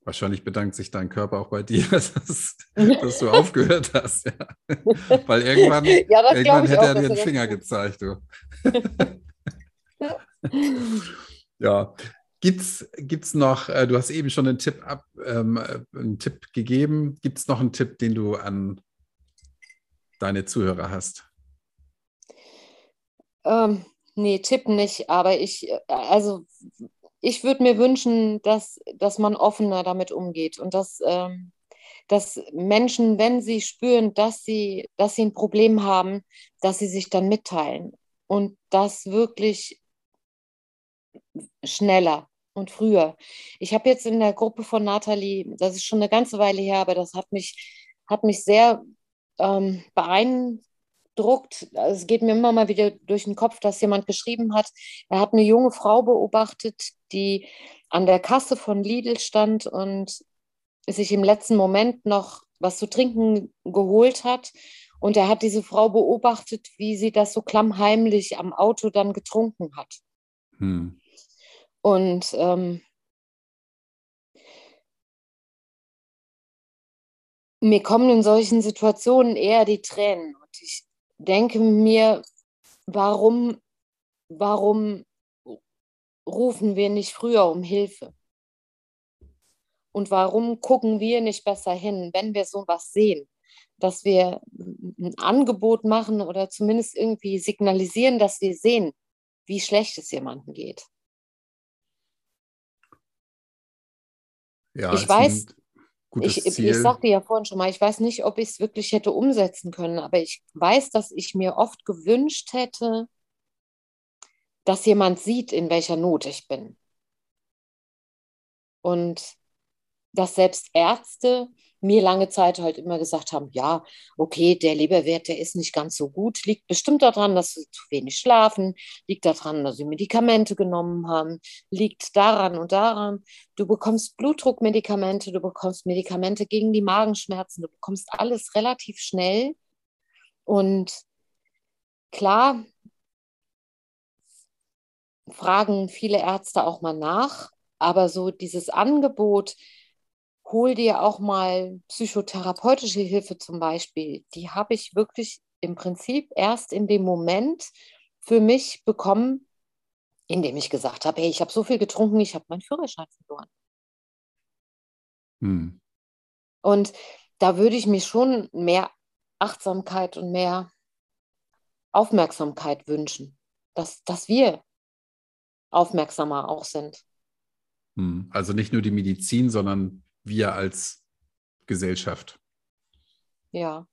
Wahrscheinlich bedankt sich dein Körper auch bei dir, dass, dass du aufgehört hast. Ja. Weil irgendwann, ja, irgendwann hätte auch. er dir den er Finger gezeigt. Du. ja. Gibt's, gibt's noch, äh, du hast eben schon einen Tipp, ab, ähm, äh, einen Tipp gegeben. Gibt es noch einen Tipp, den du an deine Zuhörer hast? Ähm, nee, Tipp nicht, aber ich, äh, also ich würde mir wünschen, dass, dass man offener damit umgeht und dass, ähm, dass Menschen, wenn sie spüren, dass sie, dass sie ein Problem haben, dass sie sich dann mitteilen und das wirklich schneller und früher. Ich habe jetzt in der Gruppe von Nathalie, das ist schon eine ganze Weile her, aber das hat mich, hat mich sehr ähm, beeindruckt. Also es geht mir immer mal wieder durch den Kopf, dass jemand geschrieben hat, er hat eine junge Frau beobachtet, die an der Kasse von Lidl stand und sich im letzten Moment noch was zu trinken geholt hat. Und er hat diese Frau beobachtet, wie sie das so klammheimlich am Auto dann getrunken hat. Hm. Und ähm, mir kommen in solchen Situationen eher die Tränen. Und ich denke mir, warum, warum rufen wir nicht früher um Hilfe? Und warum gucken wir nicht besser hin, wenn wir sowas sehen? Dass wir ein Angebot machen oder zumindest irgendwie signalisieren, dass wir sehen, wie schlecht es jemandem geht. Ja, ich weiß, ich, ich sagte ja vorhin schon mal, ich weiß nicht, ob ich es wirklich hätte umsetzen können, aber ich weiß, dass ich mir oft gewünscht hätte, dass jemand sieht, in welcher Not ich bin. Und dass selbst Ärzte mir lange Zeit halt immer gesagt haben, ja, okay, der Leberwert, der ist nicht ganz so gut, liegt bestimmt daran, dass sie zu wenig schlafen, liegt daran, dass sie Medikamente genommen haben, liegt daran und daran. Du bekommst Blutdruckmedikamente, du bekommst Medikamente gegen die Magenschmerzen, du bekommst alles relativ schnell. Und klar, fragen viele Ärzte auch mal nach, aber so dieses Angebot, hol dir auch mal psychotherapeutische Hilfe zum Beispiel. Die habe ich wirklich im Prinzip erst in dem Moment für mich bekommen, in dem ich gesagt habe, hey, ich habe so viel getrunken, ich habe meinen Führerschein verloren. Hm. Und da würde ich mir schon mehr Achtsamkeit und mehr Aufmerksamkeit wünschen, dass, dass wir aufmerksamer auch sind. Hm. Also nicht nur die Medizin, sondern wir als Gesellschaft. Ja.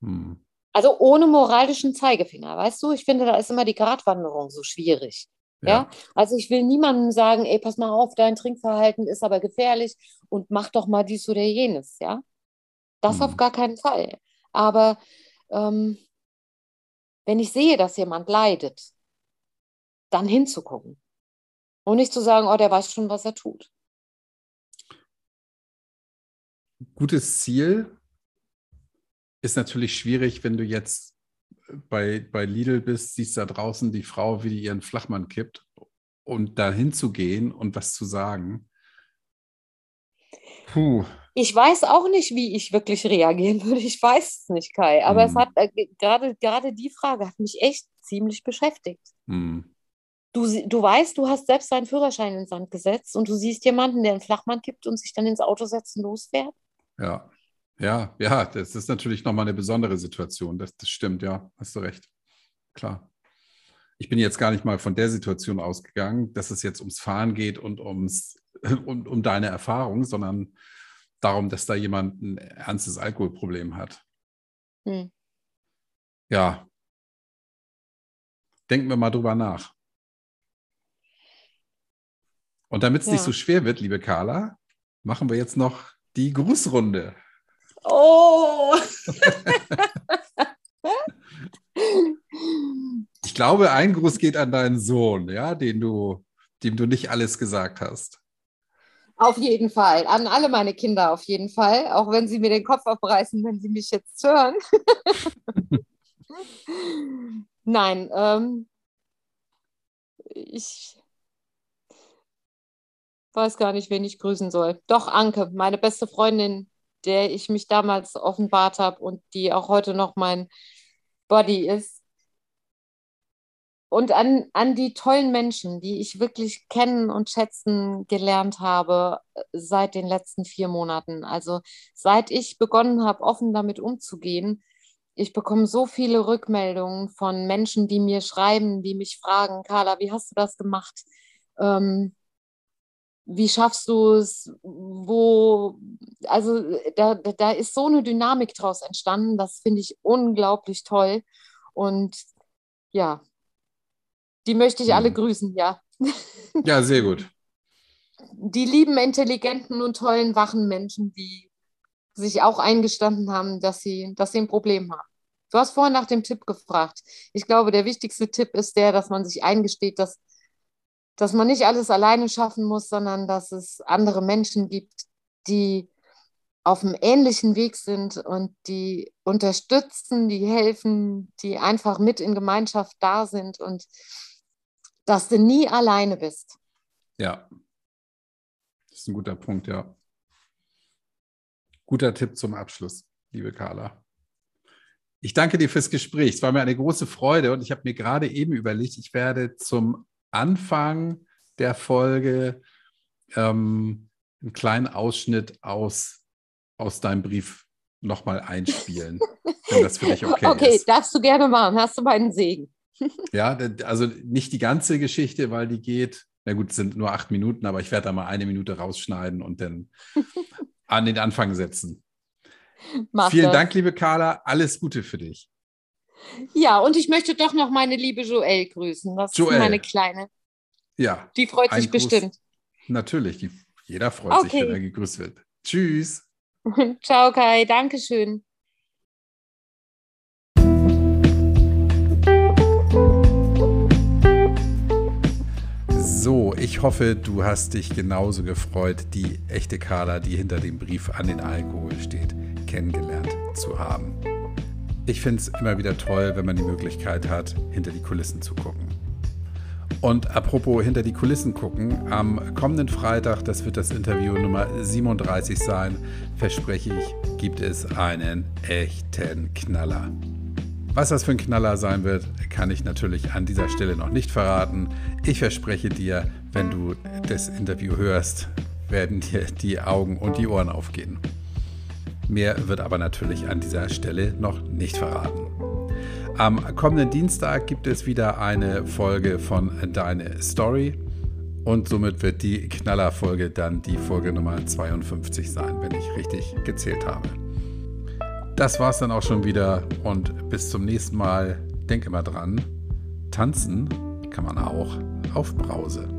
Hm. Also ohne moralischen Zeigefinger, weißt du? Ich finde, da ist immer die Gratwanderung so schwierig. Ja. ja. Also ich will niemandem sagen, ey, pass mal auf, dein Trinkverhalten ist aber gefährlich und mach doch mal dies oder jenes, ja. Das hm. auf gar keinen Fall. Aber ähm, wenn ich sehe, dass jemand leidet, dann hinzugucken. Und nicht zu sagen, oh, der weiß schon, was er tut. gutes Ziel ist natürlich schwierig, wenn du jetzt bei, bei Lidl bist, siehst da draußen die Frau, wie die ihren Flachmann kippt und da hinzugehen und was zu sagen. Puh. Ich weiß auch nicht, wie ich wirklich reagieren würde. Ich weiß es nicht, Kai. Aber hm. es hat äh, gerade, gerade die Frage hat mich echt ziemlich beschäftigt. Hm. Du, du weißt, du hast selbst deinen Führerschein ins Sand gesetzt und du siehst jemanden, der einen Flachmann kippt und sich dann ins Auto setzt und losfährt. Ja, ja, ja, das ist natürlich nochmal eine besondere Situation. Das, das stimmt, ja, hast du recht. Klar. Ich bin jetzt gar nicht mal von der Situation ausgegangen, dass es jetzt ums Fahren geht und ums, um, um deine Erfahrung, sondern darum, dass da jemand ein ernstes Alkoholproblem hat. Hm. Ja. Denken wir mal drüber nach. Und damit es ja. nicht so schwer wird, liebe Carla, machen wir jetzt noch die Grußrunde. Oh! ich glaube, ein Gruß geht an deinen Sohn, ja, den du, dem du nicht alles gesagt hast. Auf jeden Fall. An alle meine Kinder auf jeden Fall. Auch wenn sie mir den Kopf abreißen, wenn sie mich jetzt hören. Nein, ähm, ich weiß gar nicht, wen ich grüßen soll. Doch, Anke, meine beste Freundin, der ich mich damals offenbart habe und die auch heute noch mein Body ist. Und an, an die tollen Menschen, die ich wirklich kennen und schätzen gelernt habe äh, seit den letzten vier Monaten. Also seit ich begonnen habe, offen damit umzugehen, ich bekomme so viele Rückmeldungen von Menschen, die mir schreiben, die mich fragen, Carla, wie hast du das gemacht? Ähm, wie schaffst du es, wo, also da, da ist so eine Dynamik draus entstanden, das finde ich unglaublich toll. Und ja, die möchte ich alle mhm. grüßen, ja. Ja, sehr gut. Die lieben, intelligenten und tollen, wachen Menschen, die sich auch eingestanden haben, dass sie, dass sie ein Problem haben. Du hast vorhin nach dem Tipp gefragt. Ich glaube, der wichtigste Tipp ist der, dass man sich eingesteht, dass dass man nicht alles alleine schaffen muss, sondern dass es andere Menschen gibt, die auf einem ähnlichen Weg sind und die unterstützen, die helfen, die einfach mit in Gemeinschaft da sind und dass du nie alleine bist. Ja, das ist ein guter Punkt, ja. Guter Tipp zum Abschluss, liebe Carla. Ich danke dir fürs Gespräch. Es war mir eine große Freude und ich habe mir gerade eben überlegt, ich werde zum Anfang der Folge ähm, einen kleinen Ausschnitt aus, aus deinem Brief nochmal einspielen, wenn das für dich okay, okay ist. Okay, darfst du gerne machen. Hast du meinen Segen. ja, also nicht die ganze Geschichte, weil die geht, na gut, es sind nur acht Minuten, aber ich werde da mal eine Minute rausschneiden und dann an den Anfang setzen. Mach Vielen das. Dank, liebe Carla. Alles Gute für dich. Ja, und ich möchte doch noch meine liebe Joelle grüßen. Das Joelle. ist meine Kleine. Ja. Die freut sich Gruß. bestimmt. Natürlich, die, jeder freut okay. sich, wenn er gegrüßt wird. Tschüss. Ciao, Kai. Dankeschön. So, ich hoffe, du hast dich genauso gefreut, die echte Carla, die hinter dem Brief an den Alkohol steht, kennengelernt zu haben. Ich finde es immer wieder toll, wenn man die Möglichkeit hat, hinter die Kulissen zu gucken. Und apropos hinter die Kulissen gucken, am kommenden Freitag, das wird das Interview Nummer 37 sein, verspreche ich, gibt es einen echten Knaller. Was das für ein Knaller sein wird, kann ich natürlich an dieser Stelle noch nicht verraten. Ich verspreche dir, wenn du das Interview hörst, werden dir die Augen und die Ohren aufgehen. Mehr wird aber natürlich an dieser Stelle noch nicht verraten. Am kommenden Dienstag gibt es wieder eine Folge von Deine Story. Und somit wird die Knallerfolge dann die Folge Nummer 52 sein, wenn ich richtig gezählt habe. Das war's dann auch schon wieder und bis zum nächsten Mal. Denk immer dran, tanzen kann man auch auf Brause.